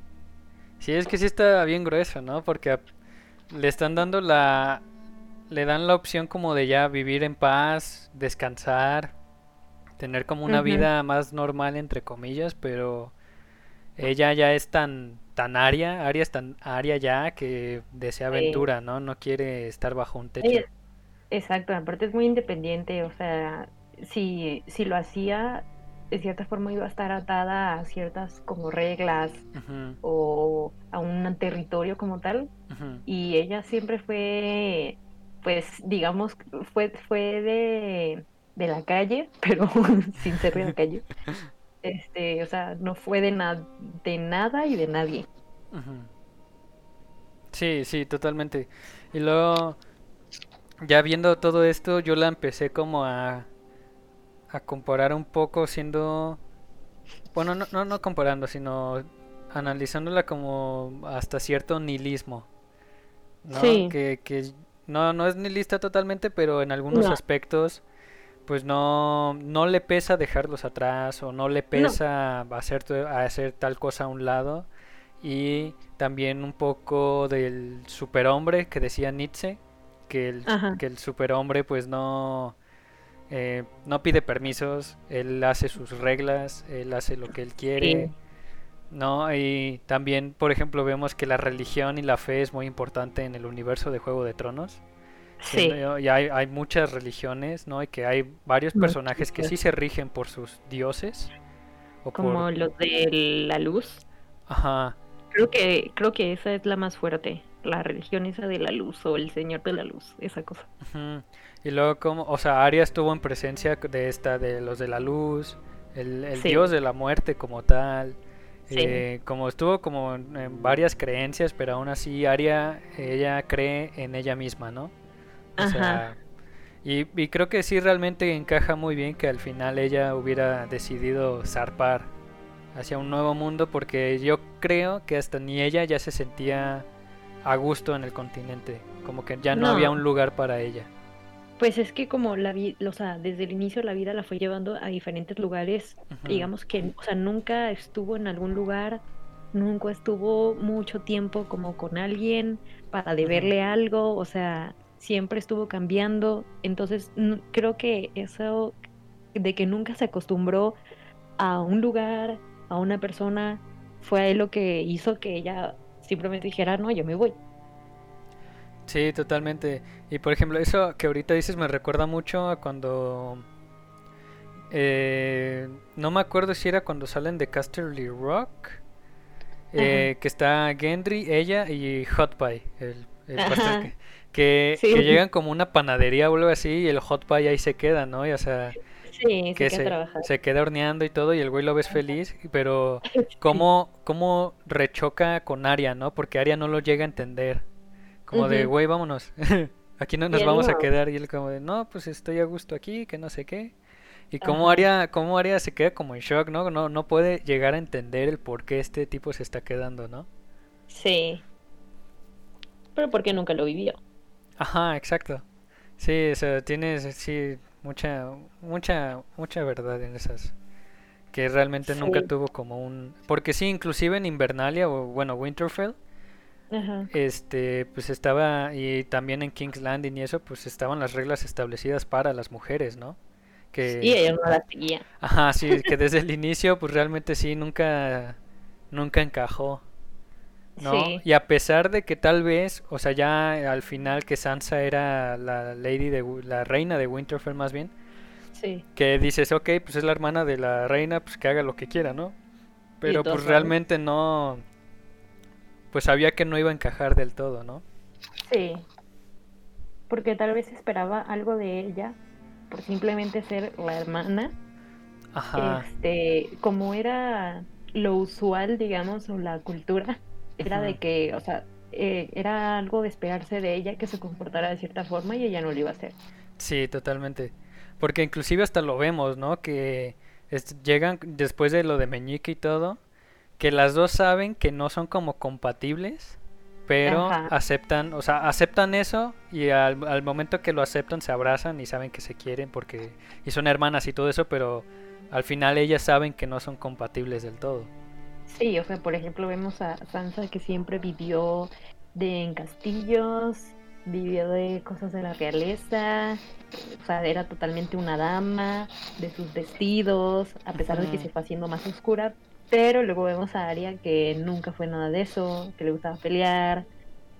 Sí, es que sí está bien grueso, ¿no? Porque le están dando la... Le dan la opción como de ya vivir en paz, descansar, tener como una vida más normal, entre comillas, pero ella ya es tan, tan aria, Aria es tan aria ya que desea Sí. aventura, ¿no? No quiere estar bajo un techo. Exacto, aparte es muy independiente, o sea, si, si lo hacía, de cierta forma iba a estar atada a ciertas como reglas o a un territorio como tal, y ella siempre fue, pues, digamos, fue, fue de, de la calle, pero sin ser de la calle. Este, o sea, no fue de, na- de nada y de nadie. Sí, sí, totalmente. Y luego, ya viendo todo esto, yo la empecé como a, a comparar un poco siendo, bueno, no, no, no comparando, sino analizándola como hasta cierto nihilismo, ¿no? Sí. Que, que no, no es nihilista totalmente, pero en algunos No. aspectos, pues no, no le pesa dejarlos atrás o no le pesa hacer, hacer tal cosa a un lado y también un poco del superhombre que decía Nietzsche, que el, Ajá. que el superhombre pues no, eh, no pide permisos, él hace sus reglas, él hace lo que él quiere, Sí. ¿no? Y también, por ejemplo, vemos que la religión y la fe es muy importante en el universo de Juego de Tronos. Sí. siendo- Y hay, hay muchas religiones, ¿no? Y que hay varios personajes que sí se rigen por sus dioses. O Como por... los de la luz. Ajá. Creo que, creo que esa es la más fuerte, la religión esa de la luz o el señor de la luz, esa cosa. Y luego como, o sea, Arya estuvo en presencia de esta, de los de la luz, el, el Sí. dios de la muerte como tal. Sí. eh, como estuvo como en, varias creencias, pero aún así Arya, ella cree en ella misma, ¿no? O Ajá. sea, y, y creo que sí realmente encaja muy bien que al final ella hubiera decidido zarpar hacia un nuevo mundo porque yo creo que hasta ni ella ya se sentía a gusto en el continente, como que ya no, había un lugar para ella. Pues es que como la vida, o sea, desde el inicio la vida la fue llevando a diferentes lugares, digamos que, o sea, nunca estuvo en algún lugar, nunca estuvo mucho tiempo como con alguien para deberle algo, o sea, siempre estuvo cambiando, entonces creo que eso de que nunca se acostumbró a un lugar, a una persona, fue lo que hizo que ella simplemente dijera, no, yo me voy. Sí, totalmente. Y por ejemplo, eso que ahorita dices me recuerda mucho a cuando... eh, no me acuerdo si era cuando salen de Casterly Rock. eh, que está Gendry, ella y Hot Pie, el, el pastel que, que, Sí. que llegan como una panadería o algo así y el Hot Pie ahí se queda, ¿no? Y, o sea, Sí, que se se, queda horneando y todo y el güey lo ves feliz, pero cómo, cómo rechoca con Arya, ¿no? Porque Arya no lo llega a entender. Como de, güey, vámonos. Aquí no nos vamos a quedar. Y él como de, no, pues estoy a gusto aquí, que no sé qué. Y cómo. Arya, cómo Arya se queda como en shock, ¿no? No, no puede llegar a entender el por qué este tipo se está quedando, ¿no? Sí. Pero porque nunca lo vivió. Ajá, exacto. Sí, o sea, tienes, sí, mucha, mucha, mucha verdad en esas. Que realmente nunca Sí. tuvo como un... Porque sí, inclusive en Invernalia o, bueno, Winterfell, este, pues estaba, y también en King's Landing y eso, pues estaban las reglas establecidas para las mujeres, ¿no? Que... Y ella no la seguía. Ajá, sí, que desde el inicio, pues realmente sí, nunca, nunca encajó, ¿no? Sí. Y a pesar de que tal vez, o sea, ya al final que Sansa era la lady de, la reina de Winterfell más bien, Sí. que dices, ok, pues es la hermana de la reina, pues que haga lo que quiera, ¿no? Pero pues realmente no. Pues sabía que no iba a encajar del todo, ¿no? Sí. Porque tal vez esperaba algo de ella por simplemente ser la hermana. Ajá. Este, como era lo usual, digamos, o la cultura, era de que, o sea, eh, era algo de esperarse de ella que se comportara de cierta forma y ella no lo iba a hacer. Sí, totalmente. Porque inclusive hasta lo vemos, ¿no? Que es- llegan después de lo de Meñique y todo, que las dos saben que no son como compatibles, pero Ajá. aceptan, o sea, aceptan eso y al, al momento que lo aceptan se abrazan y saben que se quieren porque y son hermanas y todo eso, pero al final ellas saben que no son compatibles del todo. Sí, o sea, por ejemplo, vemos a Sansa que siempre vivió de en castillos, vivió de cosas de la realeza, o sea, era totalmente una dama, de sus vestidos, a pesar de que se fue haciendo más oscura, pero luego vemos a Arya que nunca fue nada de eso, que le gustaba pelear.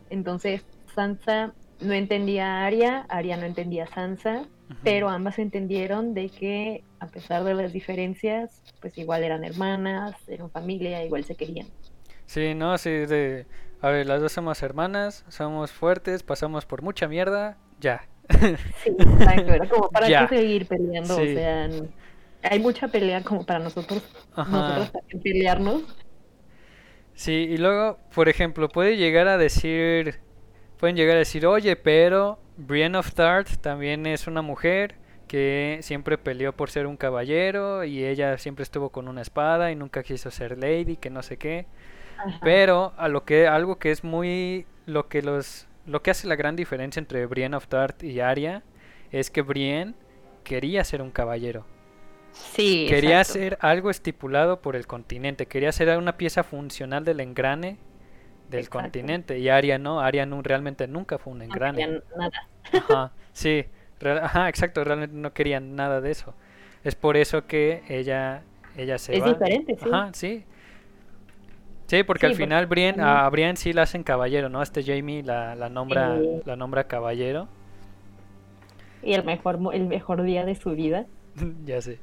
Entonces, Sansa no entendía a Arya, Arya no entendía a Sansa, pero ambas entendieron de que a pesar de las diferencias, pues igual eran hermanas, eran familia, igual se querían. Sí, no, sí, de... A ver, las dos somos hermanas, somos fuertes, pasamos por mucha mierda, ya. Sí, exacto, era como para Ya. qué seguir peleando, Sí. o sea, hay mucha pelea como para nosotros, Ajá. nosotros también pelearnos. Sí, y luego, por ejemplo, puede llegar a decir, pueden llegar a decir, oye, pero Brienne of Tarth también es una mujer que siempre peleó por ser un caballero y ella siempre estuvo con una espada y nunca quiso ser lady, que no sé qué. Ajá. Pero a lo que algo que es muy lo que los lo que hace la gran diferencia entre Brienne of Tarth y Arya es que Brienne quería ser un caballero. Sí, Quería exacto. hacer algo estipulado por el continente, quería ser una pieza funcional del engrane del Exacto. continente y Arya no, Arya realmente nunca fue un engrane. nada. Ajá, sí, real- ajá, exacto, realmente no querían nada de eso. Es por eso que ella ella se Es va. diferente, sí. Ajá, sí. Sí, porque al porque final Brienne, también- a Brienne sí la hacen caballero, ¿no? Este Jamie la, la nombra la nombra caballero. Y el mejor, el mejor día de su vida. ya sé.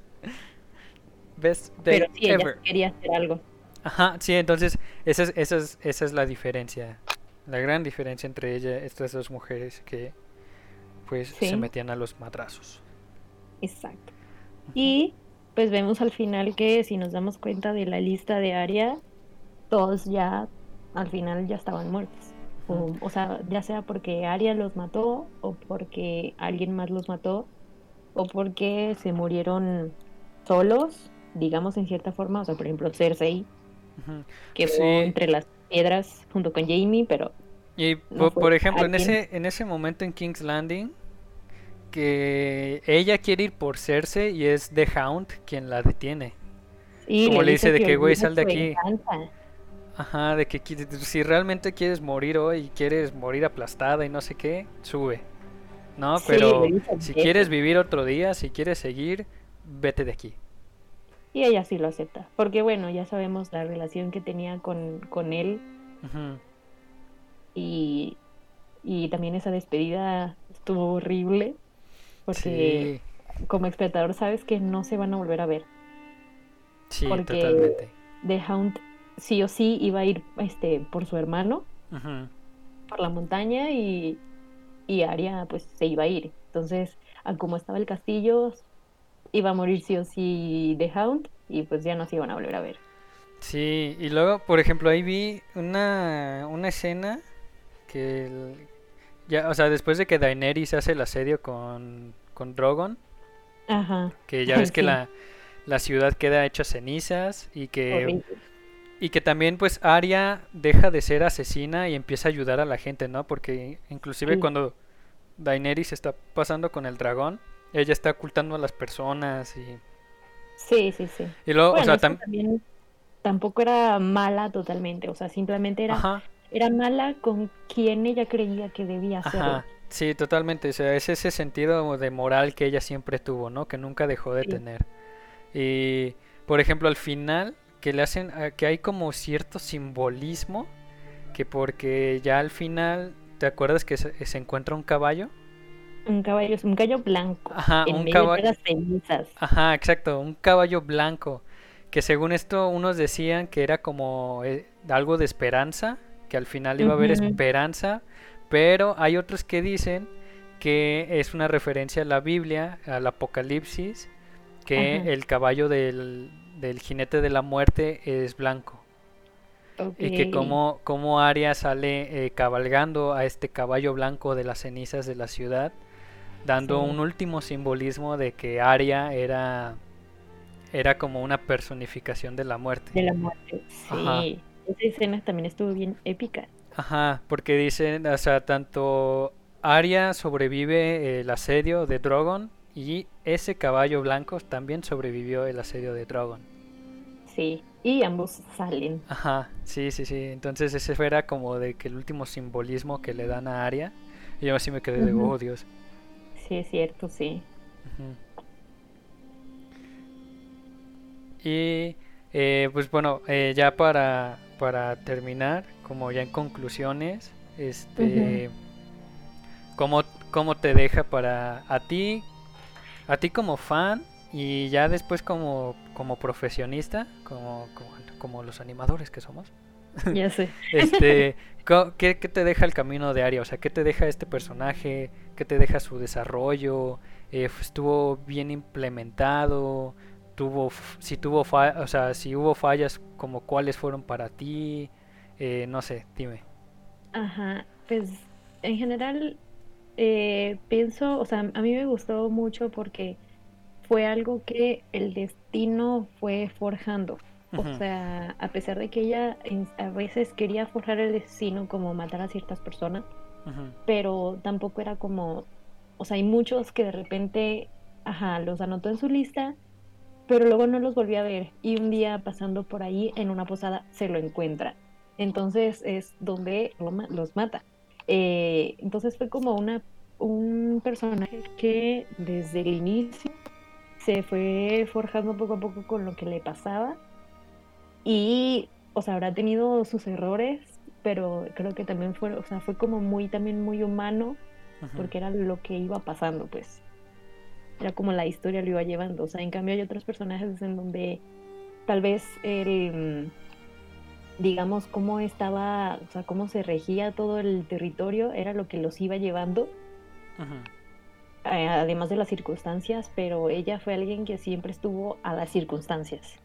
Best day Pero sí, ella ever. quería hacer algo. Ajá, sí, entonces esa es, esa es, esa es la diferencia, la gran diferencia entre ella, estas dos mujeres que pues se metían a los madrazos. Exacto. Y pues vemos al final que si nos damos cuenta de la lista de Aria, todos ya al final ya estaban muertos. O, o sea, ya sea porque Aria los mató o porque alguien más los mató o porque se murieron solos, digamos en cierta forma, o sea, por ejemplo, Cersei quedó Sí. entre las piedras junto con Jamie, pero Y No por ejemplo, en ese, en ese momento en King's Landing, que ella quiere ir por Cersei y es The Hound quien la detiene. y Como le dice de que, güey, sal de aquí. Ajá, de que si realmente quieres morir hoy y quieres morir aplastada y no sé qué, sube. No, Sí, pero si quieres vivir otro día, si quieres seguir, vete de aquí. Y ella sí lo acepta, porque bueno, ya sabemos la relación que tenía con, con él Ujú. Y, y también esa despedida estuvo horrible, porque Sí, como espectador sabes que no se van a volver a ver. sí, porque- totalmente. The Hound sí o sí iba a ir este, por su hermano, por la montaña y, y Arya pues se iba a ir. Entonces, a como estaba el castillo, iba a morir sí o sí The Hound y pues ya no se iban a volver a ver. Sí, y luego, por ejemplo, ahí vi una, una escena que el- ya, o sea, después de que Daenerys hace el asedio con, con Drogon, Ajá. que ya ves que la, la ciudad queda hecha cenizas y que horrible. y que también pues Arya deja de ser asesina y empieza a ayudar a la gente, ¿no? Porque inclusive Sí. cuando Daenerys está pasando con el dragón, ella está ocultando a las personas y, Sí, sí, sí. y luego, Bueno, o sea, tam- también tampoco era mala totalmente, o sea, simplemente era, ajá, era mala con quien ella creía que debía ajá, sí, totalmente, o sea, es ese sentido de moral que ella siempre tuvo, ¿no? Que nunca dejó de Sí. tener. Y, por ejemplo, al final, que le hacen, a- que hay como cierto simbolismo, que porque ya al final, ¿te acuerdas que se, se encuentra un caballo? Un caballo, un caballo blanco Ajá, en un medio caballo. de las cenizas. Ajá, exacto, un caballo blanco que según esto unos decían que era como eh, algo de esperanza, que al final iba a haber esperanza, pero hay otros que dicen que es una referencia a la Biblia, al Apocalipsis, que el caballo del, del jinete de la muerte es blanco. Y que como, como Arya sale eh, cabalgando a este caballo blanco de las cenizas de la ciudad, dando Sí. un último simbolismo de que Arya era, era como una personificación de la muerte. De la muerte. Ajá. Esa escena también estuvo bien épica. Ajá, porque dicen, o sea, tanto Arya sobrevive el asedio de Drogon y ese caballo blanco también sobrevivió el asedio de Drogon. Sí. Y ambos salen. Ajá, sí, sí, sí. Entonces ese era como de que el último simbolismo que le dan a Arya. Y yo así me quedé de, Ujú. oh Dios. Sí, es cierto, sí. Y eh, pues bueno, eh, ya para, para terminar, como ya en conclusiones, este, ¿cómo, cómo te deja para a ti, a ti como fan y ya después como, como profesionista, como, como, como los animadores que somos? Ya sé. Este, ¿qué, qué te deja el camino de Arya? O sea, ¿qué te deja este personaje? ¿Qué te deja su desarrollo? Eh, ¿Estuvo bien implementado? ¿Tuvo, si tuvo o sea, si hubo fallas, como cuáles fueron para ti? Eh, no sé, dime. Ajá, pues en general eh, pienso, o sea, a mí me gustó mucho porque fue algo que el destino fue forjando. O sea, a pesar de que ella a veces quería forjar el destino como matar a ciertas personas, pero tampoco era como, o sea, hay muchos que de repente, ajá, los anotó en su lista, pero luego no los volvió a ver y un día pasando por ahí en una posada se lo encuentra. Entonces es donde los mata. Eh, entonces fue como una, un personaje que desde el inicio se fue forjando poco a poco con lo que le pasaba y, o sea, habrá tenido sus errores, pero creo que también fue, o sea, fue como muy, también muy humano porque era lo que iba pasando, pues. Era como la historia lo iba llevando. O sea, en cambio hay otros personajes en donde tal vez el, mm, digamos, cómo estaba, o sea, cómo se regía todo el territorio, era lo que los iba llevando, eh, además de las circunstancias, pero ella fue alguien que siempre estuvo a las circunstancias.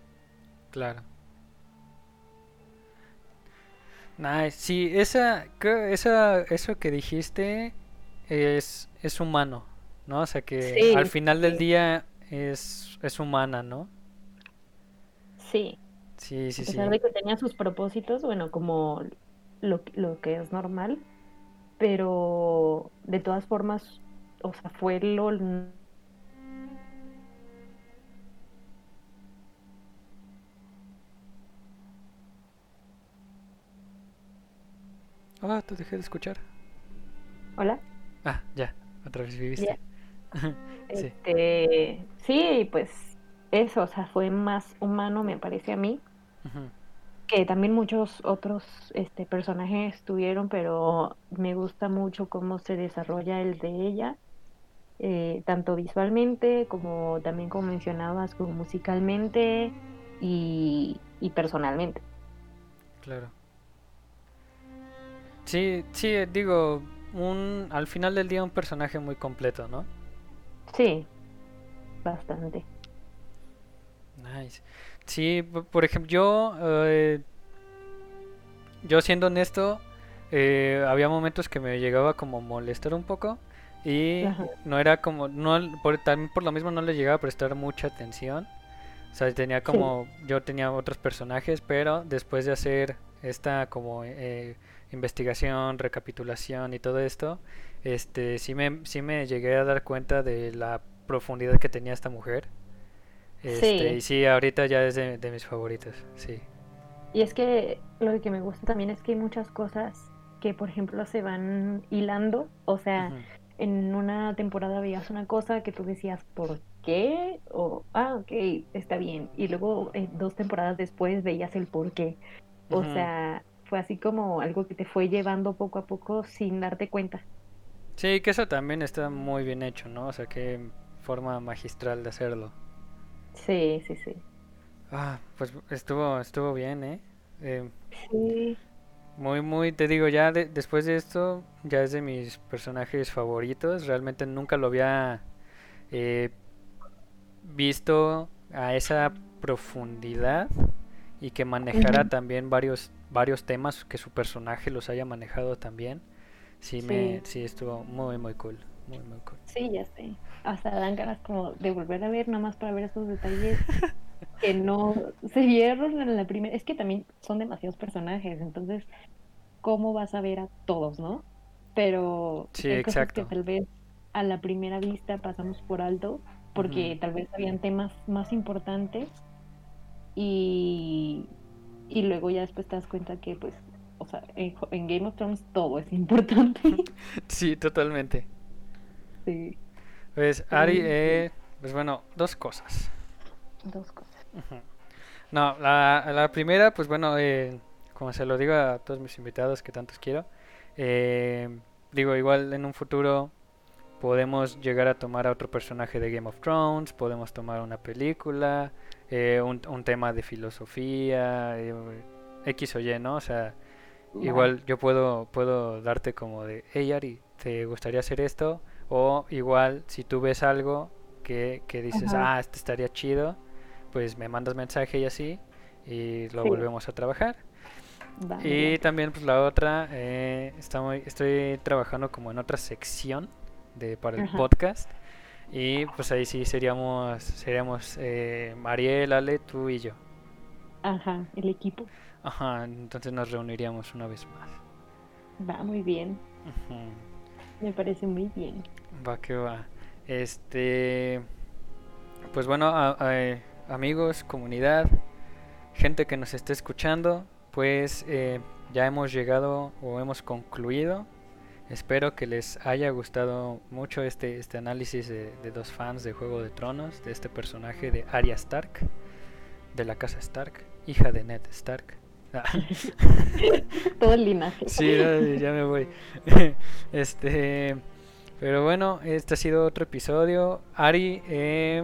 Claro. Nice. Sí, esa, esa, eso que dijiste es, es humano, ¿no? O sea que Sí, al final del sí. día es, es humana, ¿no? Sí, Sí, a sí, sí. pesar de que tenía sus propósitos, bueno, como lo, lo que es normal, pero de todas formas, o sea, fue lo Ah, te dejé de escuchar. Hola. Ah, ya, otra vez viviste. Sí. Este, sí, pues eso, o sea, fue más humano, me parece a mí, que también muchos otros este, personajes tuvieron, pero me gusta mucho cómo se desarrolla el de ella, eh, tanto visualmente como también como mencionabas, como musicalmente y, y personalmente. Claro. Sí, sí, digo, un, al final del día un personaje muy completo, ¿no? Sí, bastante. Nice. Sí, por ejemplo, yo, eh, yo siendo honesto, eh, había momentos que me llegaba como molestar un poco y Ajá. no era como, no, por, también por lo mismo no le llegaba a prestar mucha atención. O sea, tenía Sí. como, yo tenía otros personajes, pero después de hacer esta como eh, investigación, recapitulación y todo esto, este, sí me, sí me llegué a dar cuenta de la profundidad que tenía esta mujer. Este, Sí. y sí, ahorita ya es de, de mis favoritos, sí. Y es que lo que me gusta también es que hay muchas cosas que, por ejemplo, se van hilando. O sea, en una temporada veías una cosa que tú decías, ¿por qué? O, ah, ok, está bien. Y luego eh, dos temporadas después veías el por qué. O sea, fue así como algo que te fue llevando poco a poco sin darte cuenta. Sí, que eso también está muy bien hecho, ¿no? O sea, qué forma magistral de hacerlo. Sí, sí, sí. Ah, pues estuvo, estuvo bien, ¿eh? Eh, Sí, muy, muy, te digo, ya de- después de esto, ya es de mis personajes favoritos. Realmente nunca lo había eh, visto a esa profundidad y que manejara también varios, varios temas, que su personaje los haya manejado también. Sí, me, Sí. estuvo muy, muy cool. Muy, muy cool. sí, ya sé. Hasta dan ganas como de volver a ver, nada más para ver esos detalles que no se vieron en la primera. Es que también son demasiados personajes, entonces, ¿cómo vas a ver a todos, no? Pero Sí, hay cosas que tal vez a la primera vista pasamos por alto, porque tal vez habían temas más importantes y, y luego ya después te das cuenta que, pues, o sea, en, Game of Thrones todo es importante. Sí, totalmente. Sí, Pues, Ari, eh, pues bueno, dos cosas. dos cosas. No, la, la primera, pues bueno, eh, como se lo digo a todos mis invitados que tantos quiero, eh, digo, igual en un futuro podemos llegar a tomar a otro personaje de Game of Thrones, podemos tomar una película, eh, un, un tema de filosofía, eh, X o Y, ¿no? O sea, igual yo puedo, puedo darte como de, hey Ari, ¿te gustaría hacer esto? O igual, si tú ves algo que, que dices, Ajá. ah, este estaría chido, pues me mandas mensaje y así, y lo Sí. volvemos a trabajar. Y también pues la otra, eh, estamos, estoy trabajando como en otra sección de, para el Ajá. podcast. Y pues ahí sí seríamos, seríamos eh, Mariel, Ale, tú y yo. Ajá, el equipo. Ajá, entonces nos reuniríamos una vez más. Va muy bien, Ujú. me parece muy bien. Va que va. Este, pues bueno, a- a- amigos, comunidad, gente que nos esté escuchando, pues eh, ya hemos llegado o hemos concluido. Espero que les haya gustado mucho este, este análisis de, de dos fans de Juego de Tronos, de este personaje de Arya Stark, de la casa Stark, hija de Ned Stark. Ah. Todo el linaje. Sí, ya me voy. este, pero bueno, este ha sido otro episodio. Ari, eh,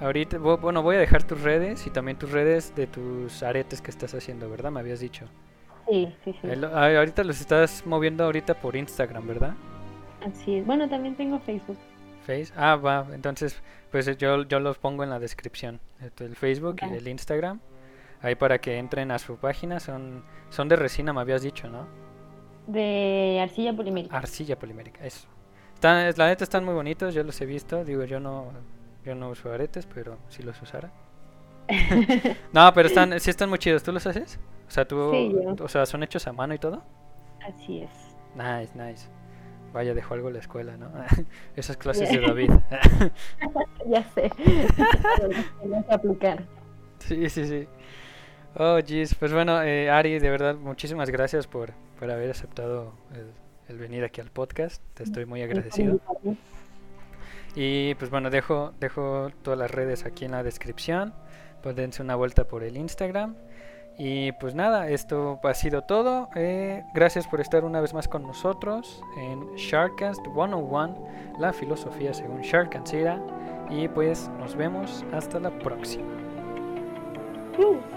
ahorita, bu- bueno, voy a dejar tus redes y también tus redes de tus aretes que estás haciendo, ¿verdad? Me habías dicho. Sí, sí, sí. Eh, ah, ahorita los estás moviendo ahorita por Instagram, ¿verdad? Así es. Bueno, también tengo Facebook. Face. Ah, va. Entonces, pues eh, yo, yo los pongo en la descripción. Esto, El Facebook y el Instagram. Ahí para que entren a su página. Son, son de resina, me habías dicho, ¿no? De arcilla polimérica. Arcilla polimérica, eso. Están, la neta están muy bonitos, yo los he visto. Digo, yo no, yo no uso aretes, pero si los usara. No, pero están, sí están muy chidos. ¿Tú los haces? O sea, tú, Sí, o sea, son hechos a mano y todo. Así es. Nice, nice. Vaya, dejó algo la escuela, ¿no? Esas clases de David. Ya sé. Tengo que aplicar. Sí, sí, sí. Oh, jeez. Pues bueno, eh, Ari, de verdad, muchísimas gracias por, por haber aceptado el, el venir aquí al podcast. Te estoy muy agradecido. Y pues bueno, dejo, dejo todas las redes aquí en la descripción. Pues una vuelta por el Instagram. Y pues nada, esto ha sido todo. Eh, gracias por estar una vez más con nosotros en Sharkcast 101, la filosofía según Shark and Sira. Y pues nos vemos hasta la próxima. Uh.